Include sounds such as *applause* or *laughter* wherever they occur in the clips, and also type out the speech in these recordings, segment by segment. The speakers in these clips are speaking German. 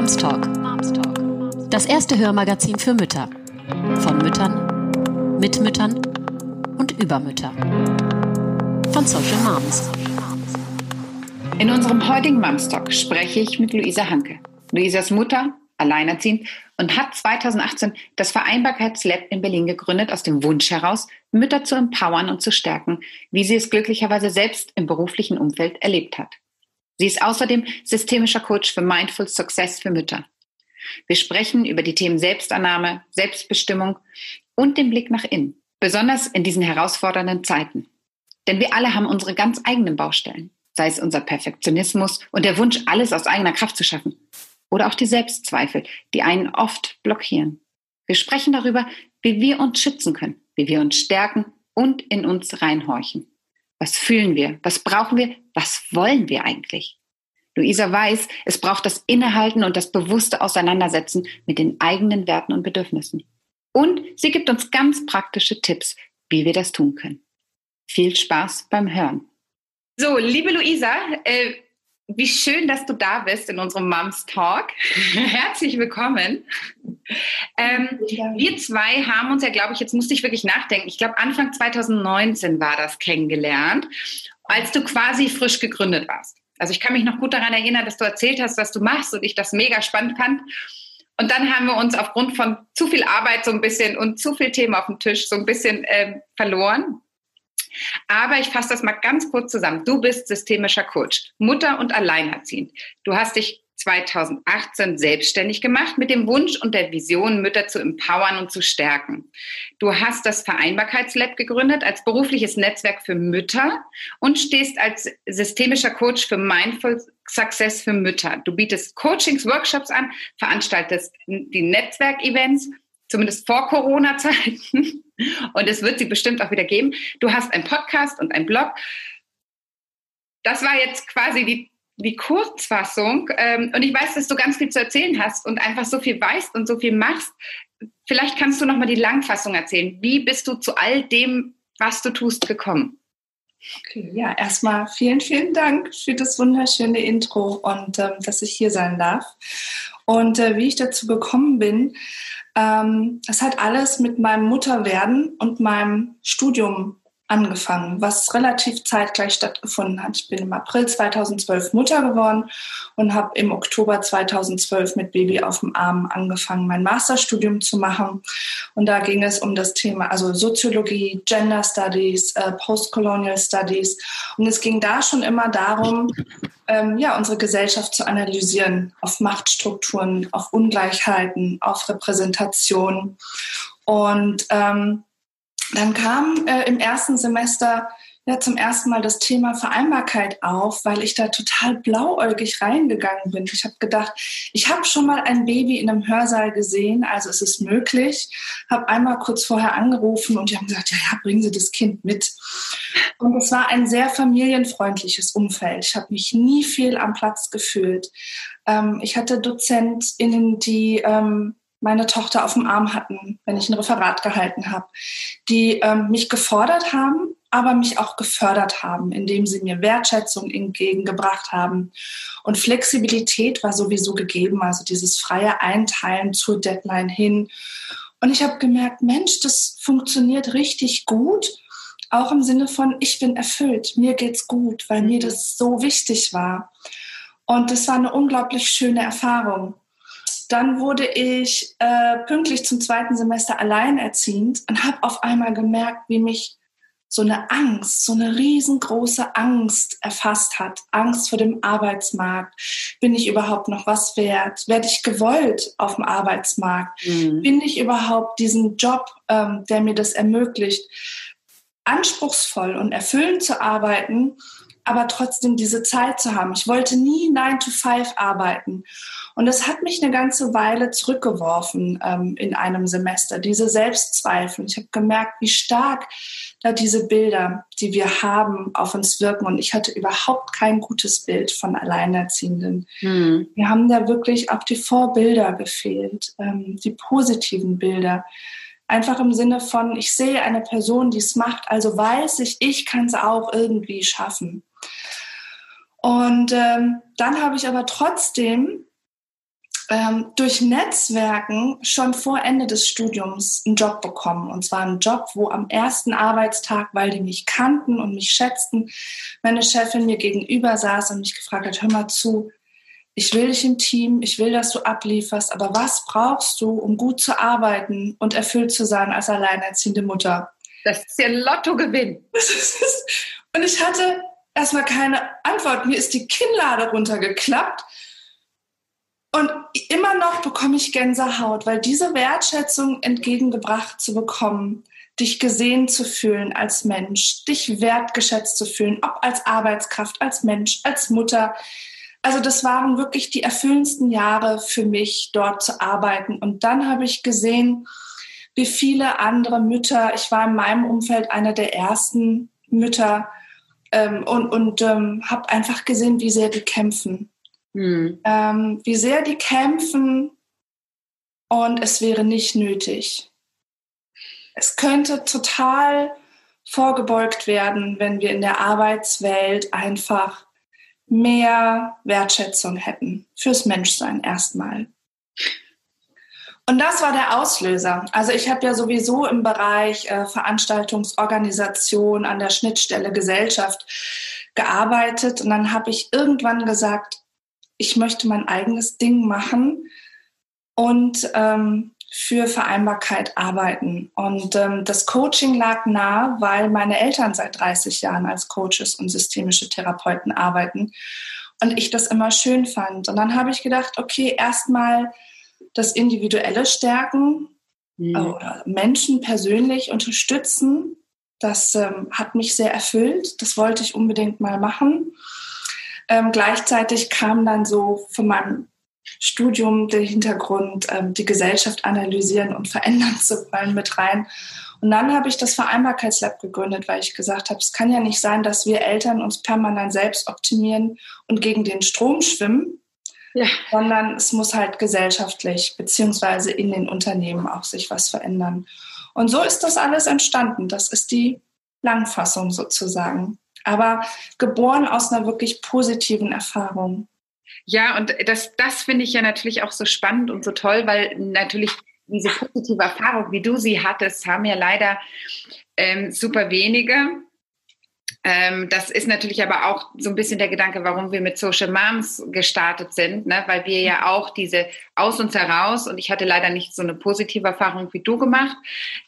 Moms Talk. Das erste Hörmagazin für Mütter. Von Müttern, mit Müttern und über Mütter. Von Social Moms. In unserem heutigen Moms Talk spreche ich mit Luisa Hanke. Luisas Mutter, alleinerziehend und hat 2018 das Vereinbarkeitslab in Berlin gegründet, aus dem Wunsch heraus, Mütter zu empowern und zu stärken, wie sie es glücklicherweise selbst im beruflichen Umfeld erlebt hat. Sie ist außerdem systemischer Coach für Mindful Success für Mütter. Wir sprechen über die Themen Selbstannahme, Selbstbestimmung und den Blick nach innen, besonders in diesen herausfordernden Zeiten. Denn wir alle haben unsere ganz eigenen Baustellen, sei es unser Perfektionismus und der Wunsch, alles aus eigener Kraft zu schaffen, oder auch die Selbstzweifel, die einen oft blockieren. Wir sprechen darüber, wie wir uns schützen können, wie wir uns stärken und in uns reinhorchen. Was fühlen wir? Was brauchen wir? Was wollen wir eigentlich? Luisa weiß, es braucht das Innehalten und das bewusste Auseinandersetzen mit den eigenen Werten und Bedürfnissen. Und sie gibt uns ganz praktische Tipps, wie wir das tun können. Viel Spaß beim Hören. So, liebe Luisa, äh, wie schön, dass du da bist in unserem Moms Talk. *laughs* Herzlich willkommen. Ähm, wir zwei haben uns ja, glaube ich, jetzt musste ich wirklich nachdenken. Ich glaube, Anfang 2019 war das kennengelernt, als du quasi frisch gegründet warst. Also ich kann mich noch gut daran erinnern, dass du erzählt hast, was du machst und ich das mega spannend fand. Und dann haben wir uns aufgrund von zu viel Arbeit so ein bisschen und zu viel Themen auf dem Tisch so ein bisschen äh, verloren. Aber ich fasse das mal ganz kurz zusammen. Du bist systemischer Coach, Mutter und Alleinerziehend. Du hast dich 2018 selbstständig gemacht mit dem Wunsch und der Vision, Mütter zu empowern und zu stärken. Du hast das Vereinbarkeitslab gegründet als berufliches Netzwerk für Mütter und stehst als systemischer Coach für Mindful Success für Mütter. Du bietest Coachings, Workshops an, veranstaltest die Netzwerkevents, zumindest vor Corona-Zeiten. Und es wird sie bestimmt auch wieder geben. Du hast einen Podcast und einen Blog. Das war jetzt quasi die, die Kurzfassung. Ähm, und ich weiß, dass du ganz viel zu erzählen hast und einfach so viel weißt und so viel machst. Vielleicht kannst du noch mal die Langfassung erzählen. Wie bist du zu all dem, was du tust, gekommen? Okay, ja, erstmal vielen, vielen Dank für das wunderschöne Intro und ähm, dass ich hier sein darf. Und äh, wie ich dazu gekommen bin, ähm, das hat alles mit meinem Mutterwerden und meinem Studium angefangen, was relativ zeitgleich stattgefunden hat. Ich bin im April 2012 Mutter geworden und habe im Oktober 2012 mit Baby auf dem Arm angefangen, mein Masterstudium zu machen. Und da ging es um das Thema, also Soziologie, Gender Studies, äh, Postcolonial Studies. Und es ging da schon immer darum, ähm, ja, unsere Gesellschaft zu analysieren auf Machtstrukturen, auf Ungleichheiten, auf Repräsentation. Und ähm, dann kam äh, im ersten Semester ja zum ersten Mal das Thema Vereinbarkeit auf, weil ich da total blauäugig reingegangen bin. Ich habe gedacht, ich habe schon mal ein Baby in einem Hörsaal gesehen, also es ist möglich. Habe einmal kurz vorher angerufen und die haben gesagt, ja, ja, bringen Sie das Kind mit. Und es war ein sehr familienfreundliches Umfeld. Ich habe mich nie viel am Platz gefühlt. Ähm, ich hatte DozentInnen, die ähm, meine Tochter auf dem Arm hatten, wenn ich ein Referat gehalten habe, die ähm, mich gefordert haben, aber mich auch gefördert haben, indem sie mir Wertschätzung entgegengebracht haben. Und Flexibilität war sowieso gegeben, also dieses freie Einteilen zur Deadline hin. Und ich habe gemerkt, Mensch, das funktioniert richtig gut, auch im Sinne von, ich bin erfüllt, mir geht's gut, weil mir mhm. das so wichtig war. Und das war eine unglaublich schöne Erfahrung. Dann wurde ich äh, pünktlich zum zweiten Semester alleinerziehend und habe auf einmal gemerkt, wie mich so eine Angst, so eine riesengroße Angst erfasst hat. Angst vor dem Arbeitsmarkt. Bin ich überhaupt noch was wert? Werde ich gewollt auf dem Arbeitsmarkt? Mhm. Bin ich überhaupt diesen Job, ähm, der mir das ermöglicht, anspruchsvoll und erfüllend zu arbeiten? Aber trotzdem diese Zeit zu haben. Ich wollte nie 9 to 5 arbeiten. Und das hat mich eine ganze Weile zurückgeworfen ähm, in einem Semester, diese Selbstzweifel. Ich habe gemerkt, wie stark da diese Bilder, die wir haben, auf uns wirken. Und ich hatte überhaupt kein gutes Bild von Alleinerziehenden. Hm. Wir haben da wirklich auch die Vorbilder gefehlt, ähm, die positiven Bilder. Einfach im Sinne von, ich sehe eine Person, die es macht, also weiß ich, ich kann es auch irgendwie schaffen. Und ähm, dann habe ich aber trotzdem ähm, durch Netzwerken schon vor Ende des Studiums einen Job bekommen. Und zwar einen Job, wo am ersten Arbeitstag, weil die mich kannten und mich schätzten, meine Chefin mir gegenüber saß und mich gefragt hat, hör mal zu, ich will dich im Team, ich will, dass du ablieferst, aber was brauchst du, um gut zu arbeiten und erfüllt zu sein als alleinerziehende Mutter? Das ist ja Lottogewinn. *laughs* und ich hatte erstmal keine Antwort. Mir ist die Kinnlade runtergeklappt. Und immer noch bekomme ich Gänsehaut, weil diese Wertschätzung entgegengebracht zu bekommen, dich gesehen zu fühlen als Mensch, dich wertgeschätzt zu fühlen, ob als Arbeitskraft, als Mensch, als Mutter. Also das waren wirklich die erfüllendsten Jahre für mich, dort zu arbeiten. Und dann habe ich gesehen, wie viele andere Mütter, ich war in meinem Umfeld einer der ersten Mütter ähm, und, und ähm, habe einfach gesehen, wie sehr die kämpfen Mhm. Ähm, wie sehr die kämpfen und es wäre nicht nötig. Es könnte total vorgebeugt werden, wenn wir in der Arbeitswelt einfach mehr Wertschätzung hätten fürs Menschsein erstmal. Und das war der Auslöser. Also ich habe ja sowieso im Bereich äh, Veranstaltungsorganisation an der Schnittstelle Gesellschaft gearbeitet und dann habe ich irgendwann gesagt, ich möchte mein eigenes Ding machen und ähm, für Vereinbarkeit arbeiten. Und ähm, das Coaching lag nah, weil meine Eltern seit 30 Jahren als Coaches und systemische Therapeuten arbeiten und ich das immer schön fand. Und dann habe ich gedacht, okay, erstmal das individuelle Stärken mhm. oder Menschen persönlich unterstützen. Das ähm, hat mich sehr erfüllt. Das wollte ich unbedingt mal machen. Ähm, gleichzeitig kam dann so von meinem Studium der Hintergrund, ähm, die Gesellschaft analysieren und verändern zu wollen mit rein. Und dann habe ich das Vereinbarkeitslab gegründet, weil ich gesagt habe, es kann ja nicht sein, dass wir Eltern uns permanent selbst optimieren und gegen den Strom schwimmen, ja. sondern es muss halt gesellschaftlich beziehungsweise in den Unternehmen auch sich was verändern. Und so ist das alles entstanden. Das ist die Langfassung sozusagen aber geboren aus einer wirklich positiven Erfahrung. Ja, und das, das finde ich ja natürlich auch so spannend und so toll, weil natürlich diese positive Erfahrung, wie du sie hattest, haben ja leider ähm, super wenige. Ähm, das ist natürlich aber auch so ein bisschen der Gedanke, warum wir mit Social Moms gestartet sind, ne? weil wir ja auch diese aus uns heraus, und ich hatte leider nicht so eine positive Erfahrung wie du gemacht,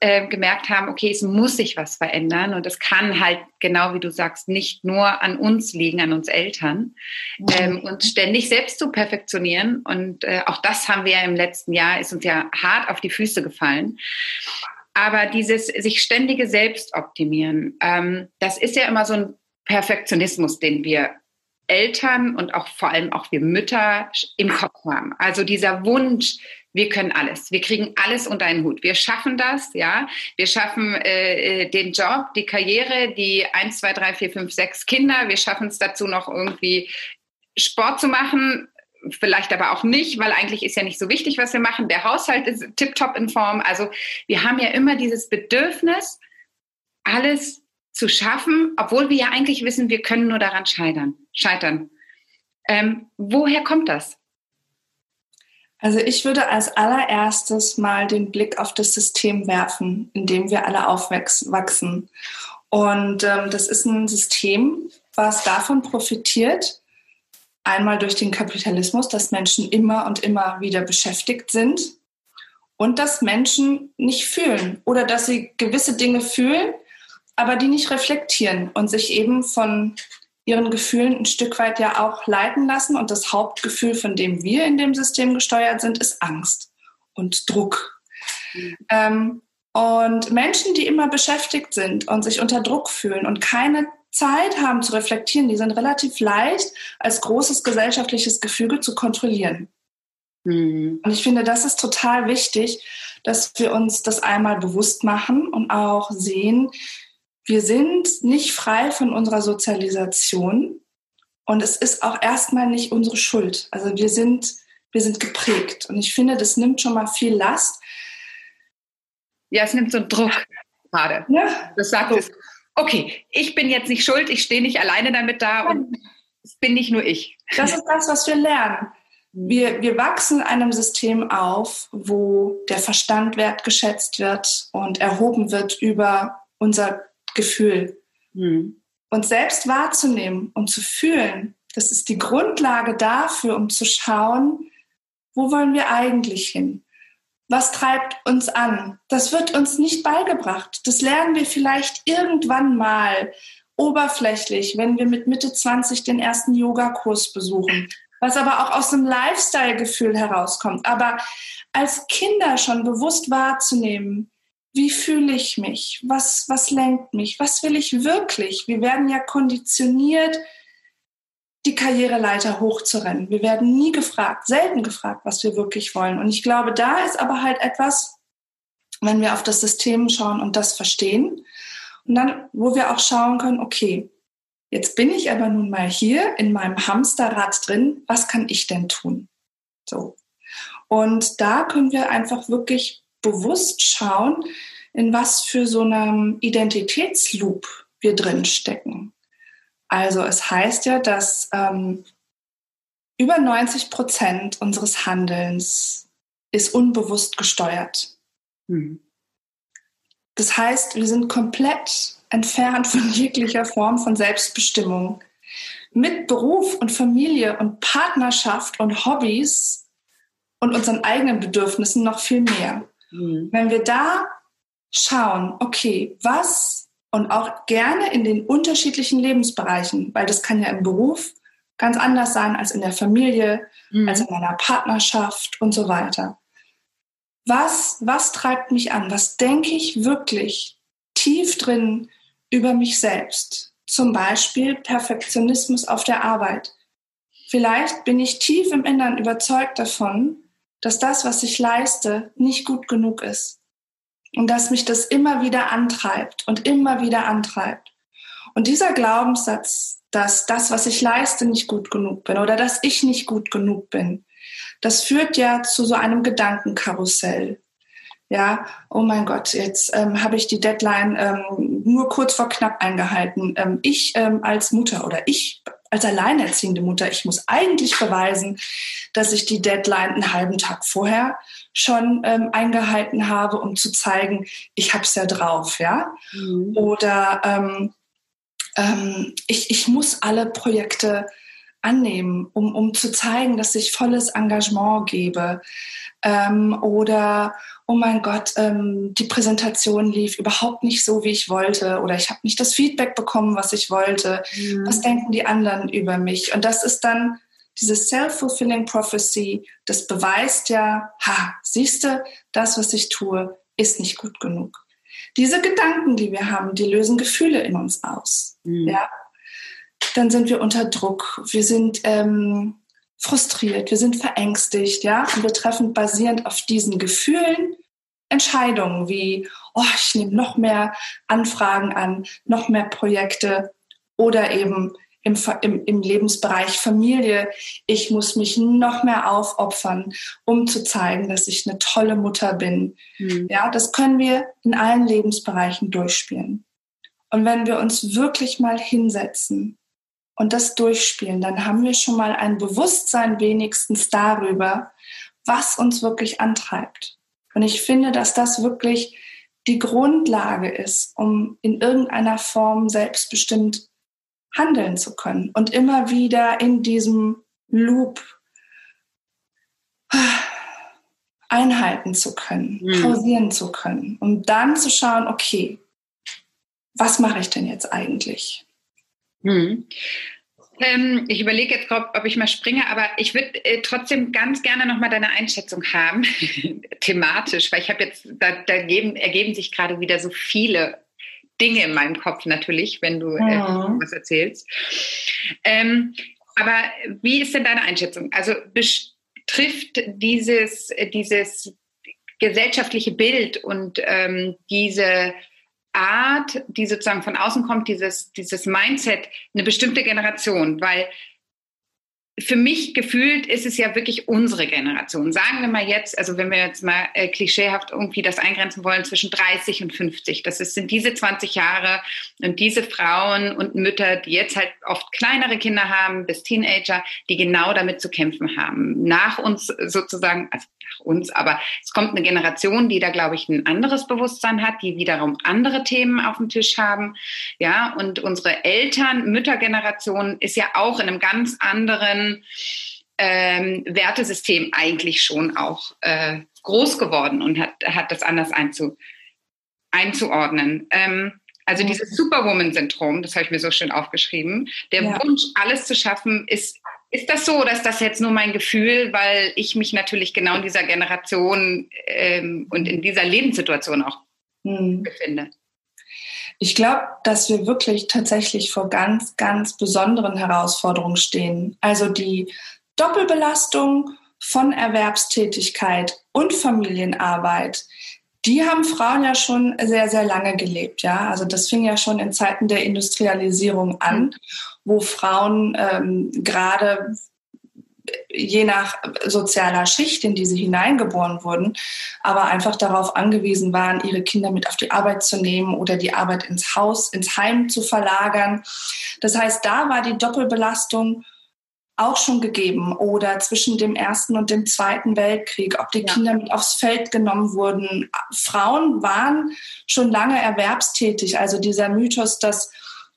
äh, gemerkt haben, okay, es muss sich was verändern und es kann halt, genau wie du sagst, nicht nur an uns liegen, an uns Eltern, mhm. ähm, und ständig selbst zu perfektionieren. Und äh, auch das haben wir ja im letzten Jahr, ist uns ja hart auf die Füße gefallen. Aber dieses sich ständige Selbstoptimieren, ähm, das ist ja immer so ein Perfektionismus, den wir Eltern und auch vor allem auch wir Mütter im Kopf haben. Also dieser Wunsch, wir können alles, wir kriegen alles unter einen Hut, wir schaffen das, ja, wir schaffen äh, den Job, die Karriere, die 1, 2, 3, 4, 5, 6 Kinder, wir schaffen es dazu noch irgendwie Sport zu machen, vielleicht aber auch nicht, weil eigentlich ist ja nicht so wichtig, was wir machen. Der Haushalt ist tiptop in Form. Also wir haben ja immer dieses Bedürfnis, alles zu schaffen, obwohl wir ja eigentlich wissen, wir können nur daran scheitern. scheitern. Ähm, woher kommt das? Also ich würde als allererstes mal den Blick auf das System werfen, in dem wir alle aufwachsen. Und ähm, das ist ein System, was davon profitiert, Einmal durch den Kapitalismus, dass Menschen immer und immer wieder beschäftigt sind und dass Menschen nicht fühlen oder dass sie gewisse Dinge fühlen, aber die nicht reflektieren und sich eben von ihren Gefühlen ein Stück weit ja auch leiten lassen. Und das Hauptgefühl, von dem wir in dem System gesteuert sind, ist Angst und Druck. Mhm. Ähm, und Menschen, die immer beschäftigt sind und sich unter Druck fühlen und keine Zeit haben zu reflektieren, die sind relativ leicht als großes gesellschaftliches Gefüge zu kontrollieren. Mhm. Und ich finde, das ist total wichtig, dass wir uns das einmal bewusst machen und auch sehen, wir sind nicht frei von unserer Sozialisation und es ist auch erstmal nicht unsere Schuld. Also wir sind, wir sind geprägt und ich finde, das nimmt schon mal viel Last. Ja, es nimmt so einen Druck gerade. Ja. Das sagt es okay, ich bin jetzt nicht schuld, ich stehe nicht alleine damit da und es bin nicht nur ich. Das ist das, was wir lernen. Wir, wir wachsen in einem System auf, wo der Verstand wertgeschätzt wird und erhoben wird über unser Gefühl. Mhm. Und selbst wahrzunehmen und zu fühlen, das ist die Grundlage dafür, um zu schauen, wo wollen wir eigentlich hin? Was treibt uns an? Das wird uns nicht beigebracht. Das lernen wir vielleicht irgendwann mal oberflächlich, wenn wir mit Mitte 20 den ersten Yogakurs besuchen, was aber auch aus einem Lifestyle-Gefühl herauskommt. Aber als Kinder schon bewusst wahrzunehmen, wie fühle ich mich? Was, was lenkt mich? Was will ich wirklich? Wir werden ja konditioniert, die Karriereleiter hochzurennen. Wir werden nie gefragt, selten gefragt, was wir wirklich wollen. Und ich glaube, da ist aber halt etwas, wenn wir auf das System schauen und das verstehen, und dann, wo wir auch schauen können, okay, jetzt bin ich aber nun mal hier in meinem Hamsterrad drin, was kann ich denn tun? So. Und da können wir einfach wirklich bewusst schauen, in was für so einem Identitätsloop wir drin stecken. Also es heißt ja, dass ähm, über 90 Prozent unseres Handelns ist unbewusst gesteuert. Mhm. Das heißt, wir sind komplett entfernt von *laughs* jeglicher Form von Selbstbestimmung. Mit Beruf und Familie und Partnerschaft und Hobbys und unseren eigenen Bedürfnissen noch viel mehr. Mhm. Wenn wir da schauen, okay, was und auch gerne in den unterschiedlichen Lebensbereichen, weil das kann ja im Beruf ganz anders sein als in der Familie, mhm. als in einer Partnerschaft und so weiter. Was, was treibt mich an? Was denke ich wirklich tief drin über mich selbst? Zum Beispiel Perfektionismus auf der Arbeit. Vielleicht bin ich tief im Innern überzeugt davon, dass das, was ich leiste, nicht gut genug ist. Und dass mich das immer wieder antreibt und immer wieder antreibt. Und dieser Glaubenssatz, dass das, was ich leiste, nicht gut genug bin oder dass ich nicht gut genug bin, das führt ja zu so einem Gedankenkarussell. Ja, oh mein Gott, jetzt ähm, habe ich die Deadline ähm, nur kurz vor knapp eingehalten. Ähm, ich ähm, als Mutter oder ich als alleinerziehende Mutter, ich muss eigentlich beweisen, dass ich die Deadline einen halben Tag vorher schon ähm, eingehalten habe, um zu zeigen, ich habe es ja drauf, ja. Mhm. Oder ähm, ähm, ich, ich muss alle Projekte annehmen, um, um zu zeigen, dass ich volles Engagement gebe. Ähm, oder, oh mein Gott, ähm, die Präsentation lief überhaupt nicht so, wie ich wollte. Oder ich habe nicht das Feedback bekommen, was ich wollte. Mhm. Was denken die anderen über mich? Und das ist dann diese self-fulfilling prophecy, das beweist ja, ha, siehste, das, was ich tue, ist nicht gut genug. Diese Gedanken, die wir haben, die lösen Gefühle in uns aus. Mhm. Ja, dann sind wir unter Druck, wir sind ähm, frustriert, wir sind verängstigt, ja, und wir treffen basierend auf diesen Gefühlen Entscheidungen wie, oh, ich nehme noch mehr Anfragen an, noch mehr Projekte oder eben im, im, im Lebensbereich Familie, ich muss mich noch mehr aufopfern, um zu zeigen, dass ich eine tolle Mutter bin. Mhm. Ja, das können wir in allen Lebensbereichen durchspielen. Und wenn wir uns wirklich mal hinsetzen und das durchspielen, dann haben wir schon mal ein Bewusstsein wenigstens darüber, was uns wirklich antreibt. Und ich finde, dass das wirklich die Grundlage ist, um in irgendeiner Form selbstbestimmt handeln zu können und immer wieder in diesem Loop einhalten zu können, mhm. pausieren zu können, um dann zu schauen, okay, was mache ich denn jetzt eigentlich? Mhm. Ähm, ich überlege jetzt, ob, ob ich mal springe, aber ich würde äh, trotzdem ganz gerne nochmal deine Einschätzung haben, *laughs* thematisch, weil ich habe jetzt, da, da geben, ergeben sich gerade wieder so viele Dinge in meinem Kopf natürlich, wenn du äh, ja. was erzählst. Ähm, aber wie ist denn deine Einschätzung? Also betrifft dieses, dieses gesellschaftliche Bild und ähm, diese Art, die sozusagen von außen kommt, dieses, dieses Mindset, eine bestimmte Generation, weil für mich gefühlt ist es ja wirklich unsere Generation. Sagen wir mal jetzt, also wenn wir jetzt mal äh, klischeehaft irgendwie das eingrenzen wollen zwischen 30 und 50, das ist, sind diese 20 Jahre und diese Frauen und Mütter, die jetzt halt oft kleinere Kinder haben bis Teenager, die genau damit zu kämpfen haben. Nach uns sozusagen, also nach uns, aber es kommt eine Generation, die da, glaube ich, ein anderes Bewusstsein hat, die wiederum andere Themen auf dem Tisch haben. Ja, und unsere Eltern, Müttergeneration ist ja auch in einem ganz anderen ähm, Wertesystem eigentlich schon auch äh, groß geworden und hat, hat das anders einzu, einzuordnen. Ähm, also dieses Superwoman-Syndrom, das habe ich mir so schön aufgeschrieben. Der ja. Wunsch, alles zu schaffen, ist ist das so, dass das jetzt nur mein Gefühl, weil ich mich natürlich genau in dieser Generation ähm, und in dieser Lebenssituation auch hm. befinde? Ich glaube, dass wir wirklich tatsächlich vor ganz, ganz besonderen Herausforderungen stehen. Also die Doppelbelastung von Erwerbstätigkeit und Familienarbeit, die haben Frauen ja schon sehr, sehr lange gelebt. Ja, also das fing ja schon in Zeiten der Industrialisierung an. Mhm wo Frauen ähm, gerade je nach sozialer Schicht, in die sie hineingeboren wurden, aber einfach darauf angewiesen waren, ihre Kinder mit auf die Arbeit zu nehmen oder die Arbeit ins Haus, ins Heim zu verlagern. Das heißt, da war die Doppelbelastung auch schon gegeben oder zwischen dem Ersten und dem Zweiten Weltkrieg, ob die ja. Kinder mit aufs Feld genommen wurden. Frauen waren schon lange erwerbstätig. Also dieser Mythos, dass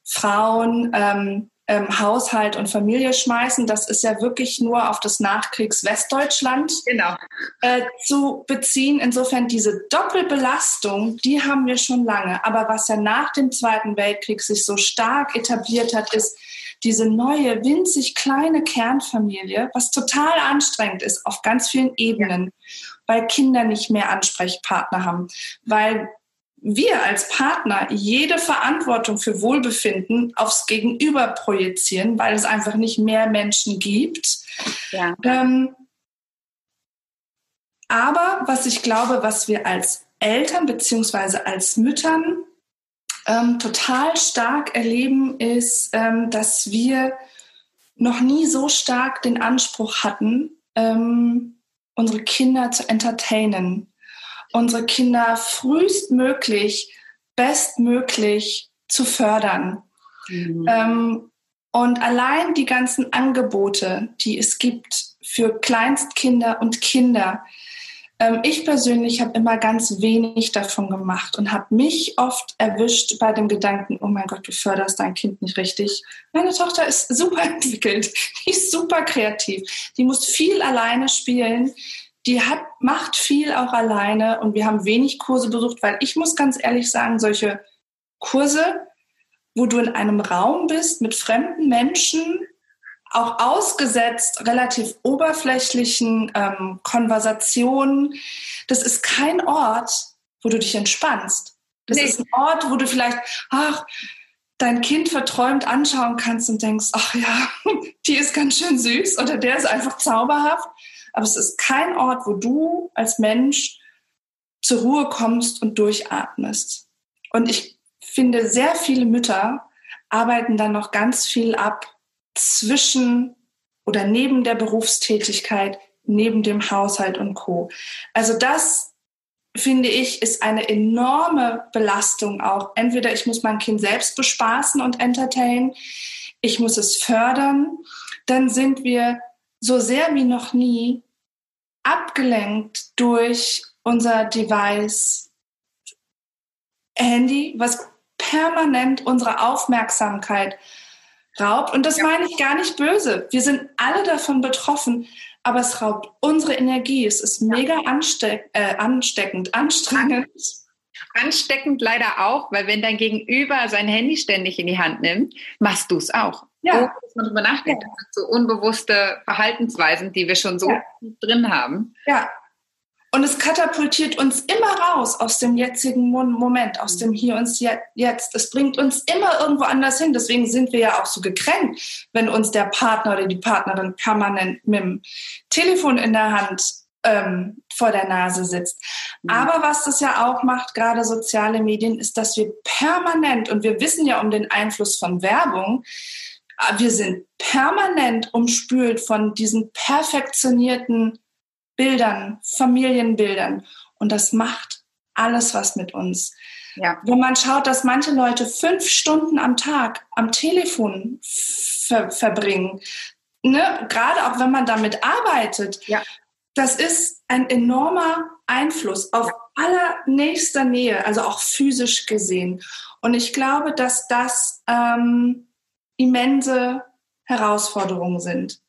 Frauen ähm, ähm, Haushalt und Familie schmeißen. Das ist ja wirklich nur auf das Nachkriegs-Westdeutschland genau. äh, zu beziehen. Insofern diese Doppelbelastung, die haben wir schon lange. Aber was ja nach dem Zweiten Weltkrieg sich so stark etabliert hat, ist diese neue, winzig kleine Kernfamilie, was total anstrengend ist auf ganz vielen Ebenen, weil Kinder nicht mehr Ansprechpartner haben, weil wir als Partner jede Verantwortung für Wohlbefinden aufs Gegenüber projizieren, weil es einfach nicht mehr Menschen gibt. Ja. Ähm, aber was ich glaube, was wir als Eltern beziehungsweise als Müttern ähm, total stark erleben, ist, ähm, dass wir noch nie so stark den Anspruch hatten, ähm, unsere Kinder zu entertainen unsere Kinder frühestmöglich, bestmöglich zu fördern. Mhm. Ähm, und allein die ganzen Angebote, die es gibt für Kleinstkinder und Kinder, ähm, ich persönlich habe immer ganz wenig davon gemacht und habe mich oft erwischt bei dem Gedanken, oh mein Gott, du förderst dein Kind nicht richtig. Meine Tochter ist *laughs* super entwickelt, die ist super kreativ, die muss viel alleine spielen die hat, macht viel auch alleine und wir haben wenig Kurse besucht, weil ich muss ganz ehrlich sagen, solche Kurse, wo du in einem Raum bist mit fremden Menschen, auch ausgesetzt relativ oberflächlichen ähm, Konversationen, das ist kein Ort, wo du dich entspannst. Das nee. ist ein Ort, wo du vielleicht, ach, dein Kind verträumt anschauen kannst und denkst, ach ja, *laughs* die ist ganz schön süß oder der ist einfach zauberhaft aber es ist kein Ort, wo du als Mensch zur Ruhe kommst und durchatmest. Und ich finde, sehr viele Mütter arbeiten dann noch ganz viel ab zwischen oder neben der Berufstätigkeit, neben dem Haushalt und Co. Also das finde ich, ist eine enorme Belastung auch. Entweder ich muss mein Kind selbst bespaßen und entertainen, ich muss es fördern, dann sind wir so sehr wie noch nie abgelenkt durch unser Device Handy, was permanent unsere Aufmerksamkeit raubt. Und das ja. meine ich gar nicht böse. Wir sind alle davon betroffen, aber es raubt unsere Energie. Es ist mega ansteck äh, ansteckend, anstrengend. Ansteckend leider auch, weil wenn dein Gegenüber sein Handy ständig in die Hand nimmt, machst du es auch. Ja. Muss man drüber nachdenken? Ja. So unbewusste Verhaltensweisen, die wir schon so ja. drin haben. Ja. Und es katapultiert uns immer raus aus dem jetzigen Moment, aus dem Hier und Jetzt. Es bringt uns immer irgendwo anders hin. Deswegen sind wir ja auch so gekränkt, wenn uns der Partner oder die Partnerin permanent mit dem Telefon in der Hand ähm, vor der Nase sitzt. Mhm. Aber was das ja auch macht, gerade soziale Medien, ist, dass wir permanent, und wir wissen ja um den Einfluss von Werbung, wir sind permanent umspült von diesen perfektionierten Bildern, Familienbildern. Und das macht alles was mit uns. Ja. Wenn man schaut, dass manche Leute fünf Stunden am Tag am Telefon ver verbringen, ne? gerade auch wenn man damit arbeitet, ja. das ist ein enormer Einfluss auf allernächster Nähe, also auch physisch gesehen. Und ich glaube, dass das ähm, immense Herausforderungen sind.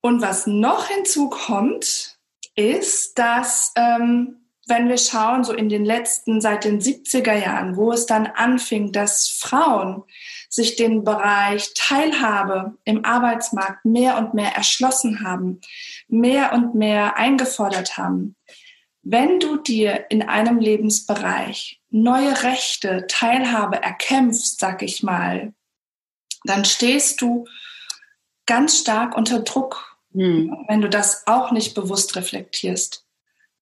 Und was noch hinzukommt, ist, dass ähm, wenn wir schauen, so in den letzten, seit den 70er Jahren, wo es dann anfing, dass Frauen sich den Bereich Teilhabe im Arbeitsmarkt mehr und mehr erschlossen haben, mehr und mehr eingefordert haben. Wenn du dir in einem Lebensbereich neue Rechte, Teilhabe erkämpfst, sag ich mal, dann stehst du ganz stark unter Druck, hm. wenn du das auch nicht bewusst reflektierst.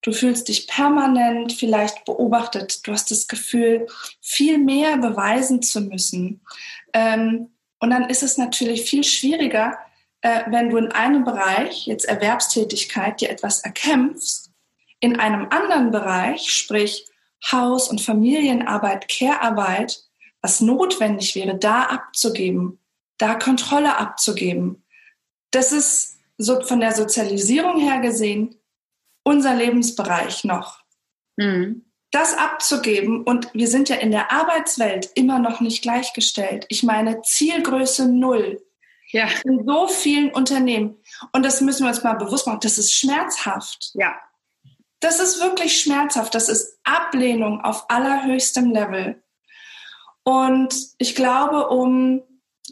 Du fühlst dich permanent vielleicht beobachtet. Du hast das Gefühl, viel mehr beweisen zu müssen. Ähm, und dann ist es natürlich viel schwieriger, äh, wenn du in einem Bereich, jetzt Erwerbstätigkeit, dir etwas erkämpfst, in einem anderen Bereich, sprich Haus- und Familienarbeit, Care-Arbeit, was notwendig wäre, da abzugeben, da Kontrolle abzugeben. Das ist so von der Sozialisierung her gesehen unser Lebensbereich noch. Mhm. Das abzugeben und wir sind ja in der Arbeitswelt immer noch nicht gleichgestellt. Ich meine Zielgröße null. Ja. In so vielen Unternehmen. Und das müssen wir uns mal bewusst machen. Das ist schmerzhaft. Ja. Das ist wirklich schmerzhaft. Das ist Ablehnung auf allerhöchstem Level. Und ich glaube, um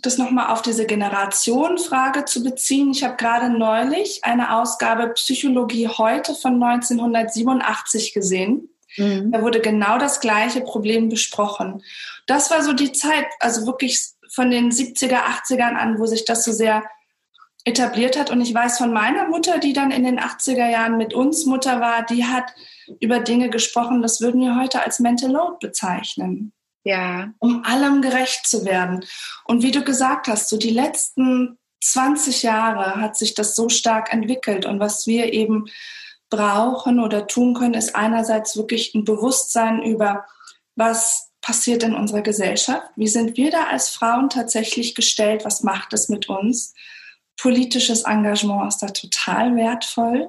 das nochmal auf diese Generationenfrage zu beziehen. Ich habe gerade neulich eine Ausgabe Psychologie heute von 1987 gesehen. Mhm. Da wurde genau das gleiche Problem besprochen. Das war so die Zeit, also wirklich von den 70er, 80ern an, wo sich das so sehr etabliert hat. Und ich weiß von meiner Mutter, die dann in den 80er Jahren mit uns Mutter war, die hat über Dinge gesprochen, das würden wir heute als Mental Load bezeichnen. Ja. Um allem gerecht zu werden. Und wie du gesagt hast, so die letzten 20 Jahre hat sich das so stark entwickelt. Und was wir eben brauchen oder tun können, ist einerseits wirklich ein Bewusstsein über, was passiert in unserer Gesellschaft. Wie sind wir da als Frauen tatsächlich gestellt? Was macht es mit uns? Politisches Engagement ist da total wertvoll.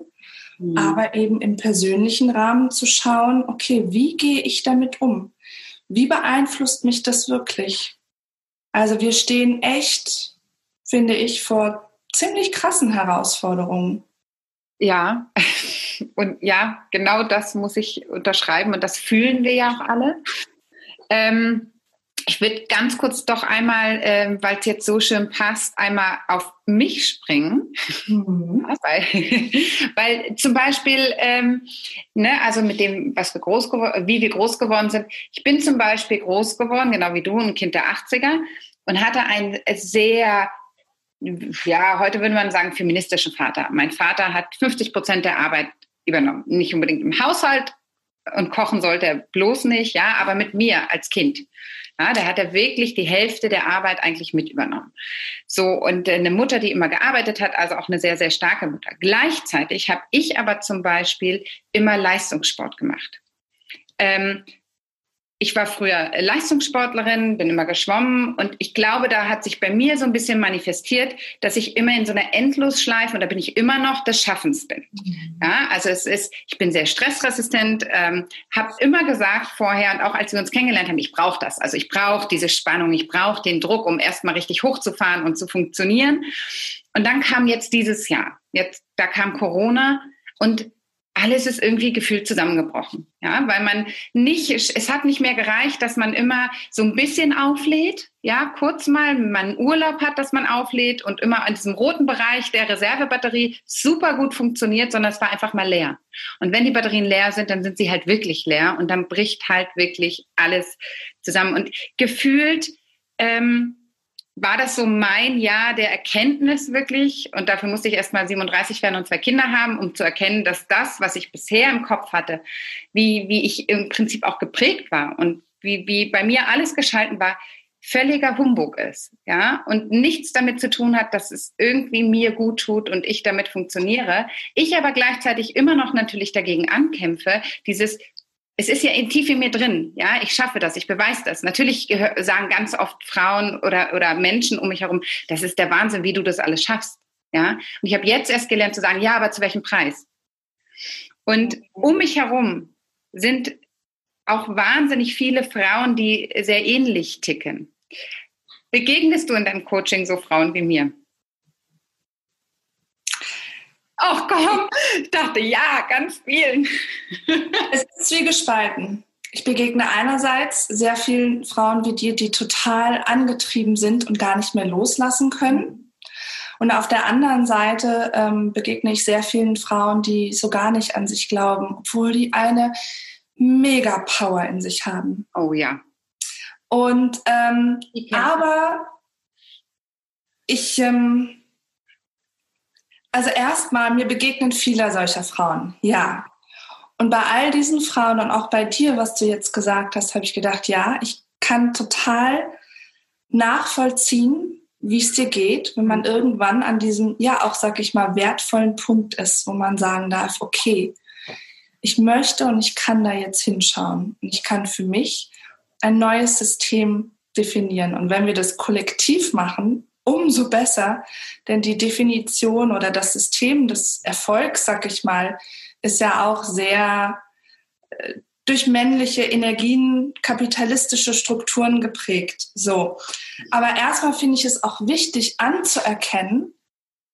Mhm. Aber eben im persönlichen Rahmen zu schauen, okay, wie gehe ich damit um? Wie beeinflusst mich das wirklich? Also wir stehen echt, finde ich, vor ziemlich krassen Herausforderungen. Ja, *laughs* und ja, genau das muss ich unterschreiben und das fühlen wir ja auch alle. Ähm, ich würde ganz kurz doch einmal, äh, weil es jetzt so schön passt, einmal auf mich springen. Mhm. Weil, *laughs* weil zum Beispiel, ähm, ne, also mit dem, was wir groß wie wir groß geworden sind. Ich bin zum Beispiel groß geworden, genau wie du, ein Kind der 80er und hatte einen sehr ja, heute würde man sagen, feministischen Vater. Mein Vater hat 50 Prozent der Arbeit übernommen. Nicht unbedingt im Haushalt und kochen sollte er bloß nicht, ja, aber mit mir als Kind. Ja, der hat ja wirklich die Hälfte der Arbeit eigentlich mit übernommen. So, und eine Mutter, die immer gearbeitet hat, also auch eine sehr, sehr starke Mutter. Gleichzeitig habe ich aber zum Beispiel immer Leistungssport gemacht. Ähm, ich war früher Leistungssportlerin, bin immer geschwommen und ich glaube, da hat sich bei mir so ein bisschen manifestiert, dass ich immer in so einer Endlosschleife und da bin ich immer noch des Schaffens bin. Mhm. Ja, also es ist, ich bin sehr stressresistent, ähm, habe immer gesagt vorher und auch als wir uns kennengelernt haben, ich brauche das. Also ich brauche diese Spannung, ich brauche den Druck, um erstmal richtig hochzufahren und zu funktionieren. Und dann kam jetzt dieses Jahr, jetzt da kam Corona und alles ist irgendwie gefühlt zusammengebrochen. Ja, weil man nicht, es hat nicht mehr gereicht, dass man immer so ein bisschen auflädt. Ja, kurz mal, wenn man Urlaub hat, dass man auflädt und immer an diesem roten Bereich der Reservebatterie super gut funktioniert, sondern es war einfach mal leer. Und wenn die Batterien leer sind, dann sind sie halt wirklich leer und dann bricht halt wirklich alles zusammen. Und gefühlt, ähm, war das so mein Jahr der Erkenntnis wirklich. Und dafür musste ich erst mal 37 werden und zwei Kinder haben, um zu erkennen, dass das, was ich bisher im Kopf hatte, wie, wie ich im Prinzip auch geprägt war und wie, wie bei mir alles geschalten war, völliger Humbug ist, ja, und nichts damit zu tun hat, dass es irgendwie mir gut tut und ich damit funktioniere. Ich aber gleichzeitig immer noch natürlich dagegen ankämpfe, dieses es ist ja tief in mir drin, ja, ich schaffe das, ich beweise das. Natürlich sagen ganz oft Frauen oder, oder Menschen um mich herum, das ist der Wahnsinn, wie du das alles schaffst, ja. Und ich habe jetzt erst gelernt zu sagen, ja, aber zu welchem Preis? Und um mich herum sind auch wahnsinnig viele Frauen, die sehr ähnlich ticken. Begegnest du in deinem Coaching so Frauen wie mir? Ach komm, ich dachte, ja, ganz vielen. Es ist zwiegespalten. Ich begegne einerseits sehr vielen Frauen wie dir, die total angetrieben sind und gar nicht mehr loslassen können. Und auf der anderen Seite ähm, begegne ich sehr vielen Frauen, die so gar nicht an sich glauben, obwohl die eine mega Power in sich haben. Oh ja. Und ähm, aber ich ähm, also erstmal, mir begegnen viele solcher Frauen, ja. Und bei all diesen Frauen und auch bei dir, was du jetzt gesagt hast, habe ich gedacht, ja, ich kann total nachvollziehen, wie es dir geht, wenn man irgendwann an diesem, ja, auch, sag ich mal, wertvollen Punkt ist, wo man sagen darf, okay, ich möchte und ich kann da jetzt hinschauen. Und ich kann für mich ein neues System definieren. Und wenn wir das kollektiv machen, umso besser, denn die Definition oder das System des Erfolgs, sag ich mal, ist ja auch sehr äh, durch männliche Energien, kapitalistische Strukturen geprägt. So. Aber erstmal finde ich es auch wichtig anzuerkennen,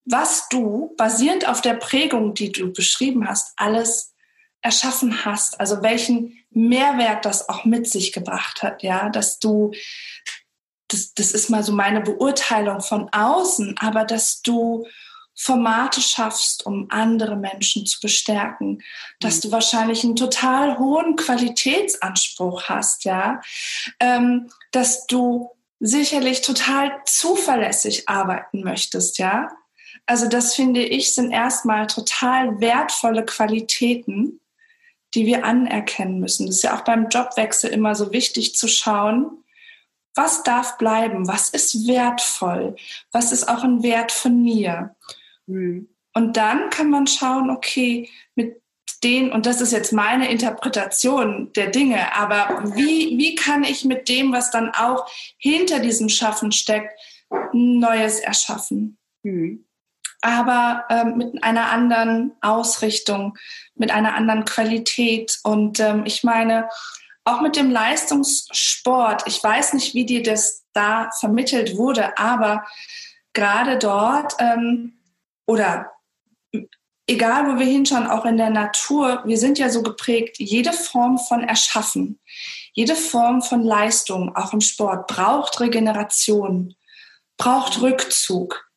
was du basierend auf der Prägung, die du beschrieben hast, alles erschaffen hast. Also welchen Mehrwert das auch mit sich gebracht hat, ja, dass du das, das ist mal so meine Beurteilung von außen, aber dass du Formate schaffst, um andere Menschen zu bestärken, dass mhm. du wahrscheinlich einen total hohen Qualitätsanspruch hast, ja, ähm, dass du sicherlich total zuverlässig arbeiten möchtest, ja. Also das finde ich sind erstmal total wertvolle Qualitäten, die wir anerkennen müssen. Das ist ja auch beim Jobwechsel immer so wichtig zu schauen, was darf bleiben, was ist wertvoll, was ist auch ein Wert von mir. Mhm. Und dann kann man schauen, okay, mit den, und das ist jetzt meine Interpretation der Dinge, aber wie, wie kann ich mit dem, was dann auch hinter diesem Schaffen steckt, Neues erschaffen? Mhm. Aber ähm, mit einer anderen Ausrichtung, mit einer anderen Qualität. Und ähm, ich meine, auch mit dem Leistungssport, ich weiß nicht, wie dir das da vermittelt wurde, aber gerade dort ähm, oder egal wo wir hinschauen, auch in der Natur, wir sind ja so geprägt, jede Form von Erschaffen, jede Form von Leistung, auch im Sport, braucht Regeneration, braucht Rückzug.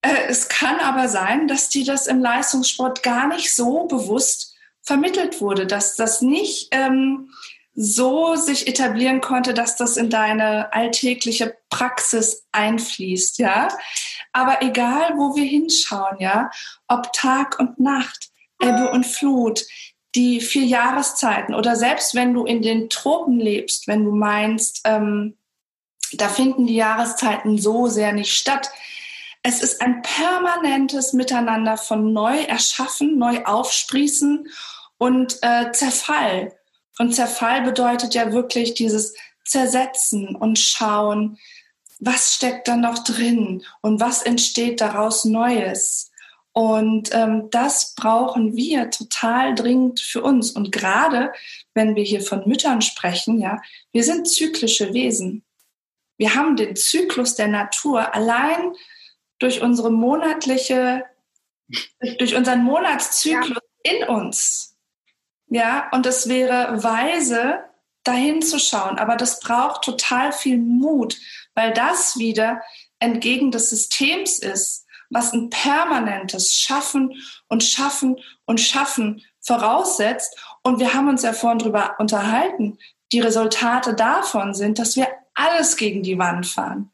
Äh, es kann aber sein, dass dir das im Leistungssport gar nicht so bewusst vermittelt wurde, dass das nicht ähm, so sich etablieren konnte, dass das in deine alltägliche Praxis einfließt, ja. Aber egal, wo wir hinschauen, ja, ob Tag und Nacht, Ebbe und Flut, die vier Jahreszeiten oder selbst wenn du in den Tropen lebst, wenn du meinst, ähm, da finden die Jahreszeiten so sehr nicht statt. Es ist ein permanentes Miteinander von neu erschaffen, neu aufsprießen und äh, Zerfall. Und Zerfall bedeutet ja wirklich dieses Zersetzen und Schauen, was steckt da noch drin und was entsteht daraus Neues. Und ähm, das brauchen wir total dringend für uns. Und gerade wenn wir hier von Müttern sprechen, ja, wir sind zyklische Wesen. Wir haben den Zyklus der Natur allein durch unsere monatliche, durch unseren Monatszyklus ja. in uns. Ja, und es wäre weise, dahin zu schauen. Aber das braucht total viel Mut, weil das wieder entgegen des Systems ist, was ein permanentes Schaffen und Schaffen und Schaffen voraussetzt. Und wir haben uns ja vorhin drüber unterhalten. Die Resultate davon sind, dass wir alles gegen die Wand fahren.